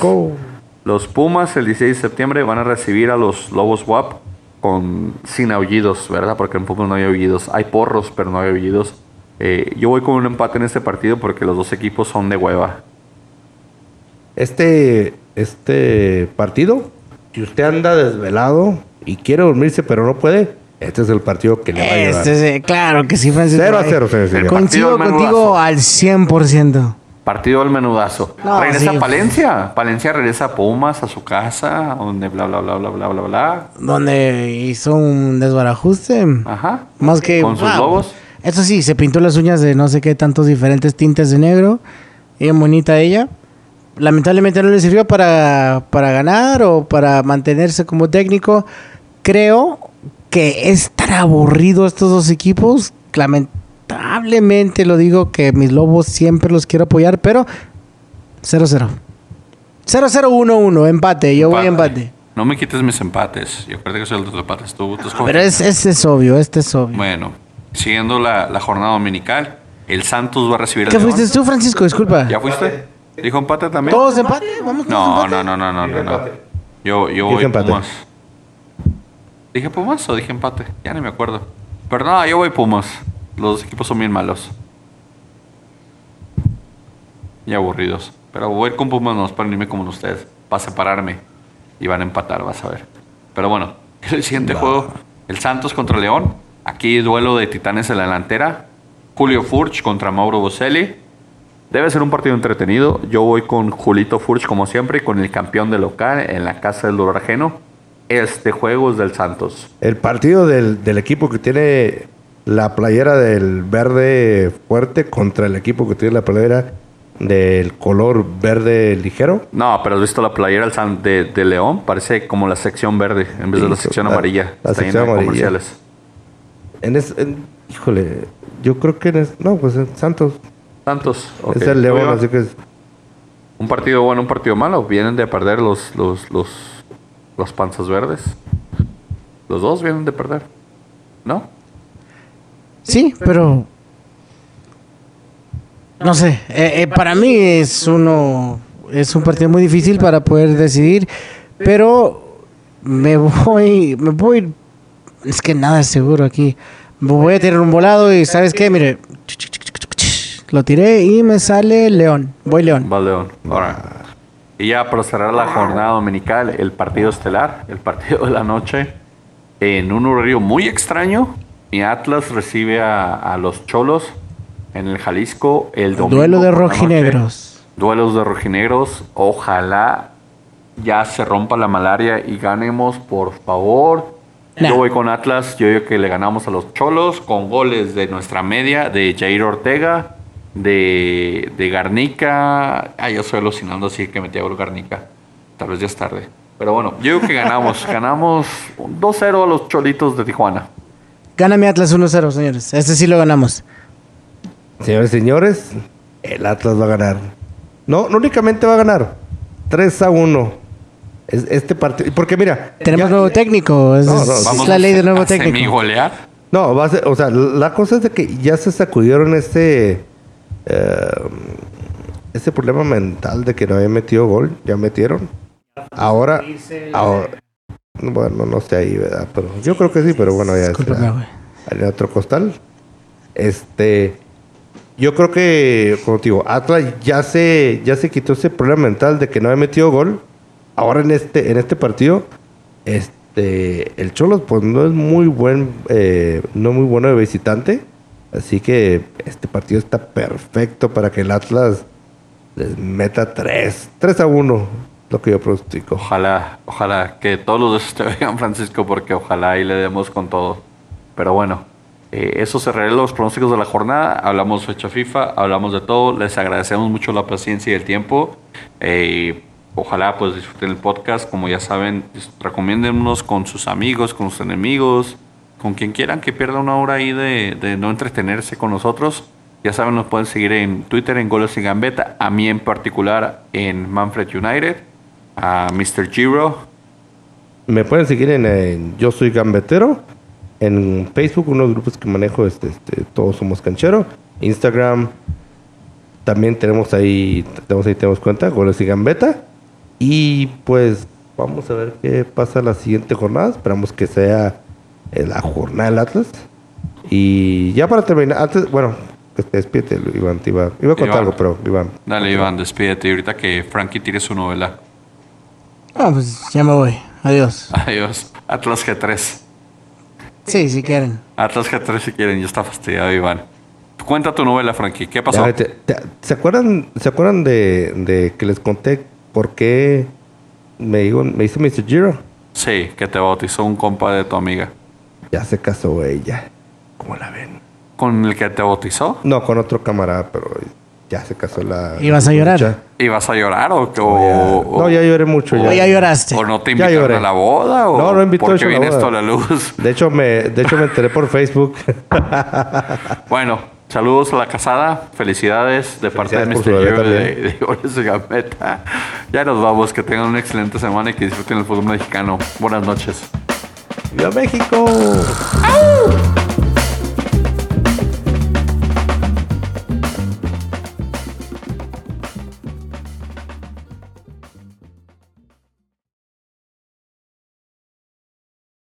Los Pumas el 16 de septiembre van a recibir a los Lobos WAP con, sin aullidos, ¿verdad? Porque en fútbol no hay aullidos. Hay porros, pero no hay aullidos. Eh, yo voy con un empate en este partido porque los dos equipos son de hueva. Este, este partido, si usted anda desvelado y quiere dormirse pero no puede, este es el partido que le va a ayudar. Este, sí, claro que sí, Francisco. 0 a 0, señor. El señor. Coincido contigo al 100%. Partido al menudazo. No, regresa sí. Palencia. Palencia regresa a Pumas a su casa, donde bla, bla, bla, bla, bla, bla, bla. Donde hizo un desbarajuste. Ajá. Más que. Con sus wow. lobos. Eso sí, se pintó las uñas de no sé qué tantos diferentes tintes de negro. Bien bonita ella. Lamentablemente no le sirvió para, para ganar o para mantenerse como técnico. Creo que es tan aburrido estos dos equipos. Lamentablemente lo digo que mis lobos siempre los quiero apoyar, pero 0-0. 0-0-1-1, empate. Yo voy a empate. No me quites mis empates. Yo creo que soy el de los empates. Tú, tú escoges. Pero es, este es obvio, este es obvio. Bueno, siguiendo la, la jornada dominical, el Santos va a recibir ¿Qué fuiste tú, Francisco? Disculpa. ¿Ya fuiste? ¿Dijo empate también? ¿Todos empate? Vamos todos No, empate. no, no, no, no, no, no. Yo, yo voy empate. Pumas. ¿Dije Pumas o dije empate? Ya ni me acuerdo. Pero no, yo voy Pumas. Los equipos son bien malos. Y aburridos. Pero voy a ir con Pumas no para unirme como ustedes. Para separarme. Y van a empatar, vas a ver. Pero bueno, el siguiente juego, el Santos contra León. Aquí duelo de titanes en la delantera. Julio Furch contra Mauro Boselli. Debe ser un partido entretenido. Yo voy con Julito Furch como siempre y con el campeón de local en la casa del dolor ajeno. Este juego es del Santos. El partido del, del equipo que tiene la playera del verde fuerte contra el equipo que tiene la playera del color verde ligero. No, pero has visto la playera de, de León. Parece como la sección verde en vez de la sección la- amarilla. la Está sección amarilla. comerciales. En es, en- híjole, yo creo que en es- no, pues en Santos Santos. es el León, así que es- Un partido bueno, un partido malo. Vienen de perder los, los, los, los panzas verdes. Los dos vienen de perder. ¿No? Sí, pero. No sé. eh, eh, para mí es uno. Es un partido muy difícil para poder decidir. Pero me voy. Me voy. Es que nada es seguro aquí. Me voy a tirar un volado y ¿sabes qué? Mire. Lo tiré y me sale León. Voy León. Va León. Alright. Y ya para cerrar la jornada dominical, el partido estelar, el partido de la noche, en un horario muy extraño, mi Atlas recibe a, a los Cholos en el Jalisco el domingo. Duelo de rojinegros. Duelos de rojinegros. Ojalá ya se rompa la malaria y ganemos, por favor. Nah. Yo voy con Atlas. Yo digo que le ganamos a los Cholos con goles de nuestra media, de Jair Ortega, de, de Garnica. Ah, yo estoy alucinando así que metí a gol Garnica. Tal vez ya es tarde. Pero bueno, yo digo que ganamos. ganamos 2-0 a los Cholitos de Tijuana. Gana mi Atlas 1-0, señores. Este sí lo ganamos. Señores y señores, el Atlas va a ganar. No, no únicamente va a ganar. 3 a 1. Es, este partido. Porque mira. Tenemos ya- nuevo técnico. Es, No, no, es vamos la ley del nuevo a técnico. semigolear. No, va a ser, o sea, la cosa es de que ya se sacudieron este. Eh, ese problema mental de que no había metido gol. Ya metieron. Ahora. ahora bueno, no sé ahí, ¿verdad? Pero yo creo que sí, pero bueno, ya en otro costal. Este. Yo creo que, como te digo, Atlas ya se, ya se quitó ese problema mental de que no había metido gol. Ahora en este, en este partido, este, el Cholos pues no es muy buen, eh, no muy bueno de visitante. Así que este partido está perfecto para que el Atlas les meta 3, 3 a 1, lo que yo pronostico. Ojalá, ojalá que todos los de esos te Francisco, porque ojalá y le demos con todo. Pero bueno, eh, eso cerraré los pronósticos de la jornada. Hablamos fecha FIFA, hablamos de todo. Les agradecemos mucho la paciencia y el tiempo. Eh, ojalá pues disfruten el podcast. Como ya saben, recomiéndennos con sus amigos, con sus enemigos, con quien quieran que pierda una hora ahí de, no entretenerse con nosotros. Ya saben, nos pueden seguir en Twitter en Goles y Gambeta. A mí en particular en Manfred United. A Mr. Giro. Me pueden seguir en, Yo Soy Gambetero. En Facebook, unos grupos que manejo, este, este, todos somos canchero. Instagram, también tenemos ahí, tenemos ahí, tenemos cuenta, Goles y Gambeta. Y pues vamos a ver qué pasa la siguiente jornada. Esperamos que sea la jornada del Atlas. Y ya para terminar, antes, bueno, este, despídete, Iván, te iba, iba a contar Iván. algo, pero Iván. Dale, Iván, despídete. Y ahorita que Frankie tire su novela. Ah, pues ya me voy. Adiós. Adiós. Atlas G3. Sí, si quieren. Atlas G3 si quieren, ya está fastidiado, Iván. Cuenta tu novela, Frankie. ¿Qué pasó? Ya, te- te- ¿Se acuerdan, ¿se acuerdan de, de que les conté por qué me, digo, me hizo Mr. Giro? Sí, que te bautizó un compa de tu amiga. Ya se casó ella. ¿Cómo la ven? ¿Con el que te bautizó? No, con otro camarada, pero ya se casó la. ¿Ibas a llorar? Ya. ¿Ibas a llorar o, Ya. o- o- No, ya lloré mucho. O ya. ya lloraste. o no te Ya invitaron a la boda? O No, no invitó ¿Por eso qué a la viene esto a la luz? De hecho, me, de hecho, me enteré por Facebook. Bueno, saludos a la casada. Felicidades de parte de Mr. Giro de, de Gambetta. Ya nos vamos. Que tengan una excelente semana y que disfruten el fútbol mexicano. Buenas noches. ¡Viva México!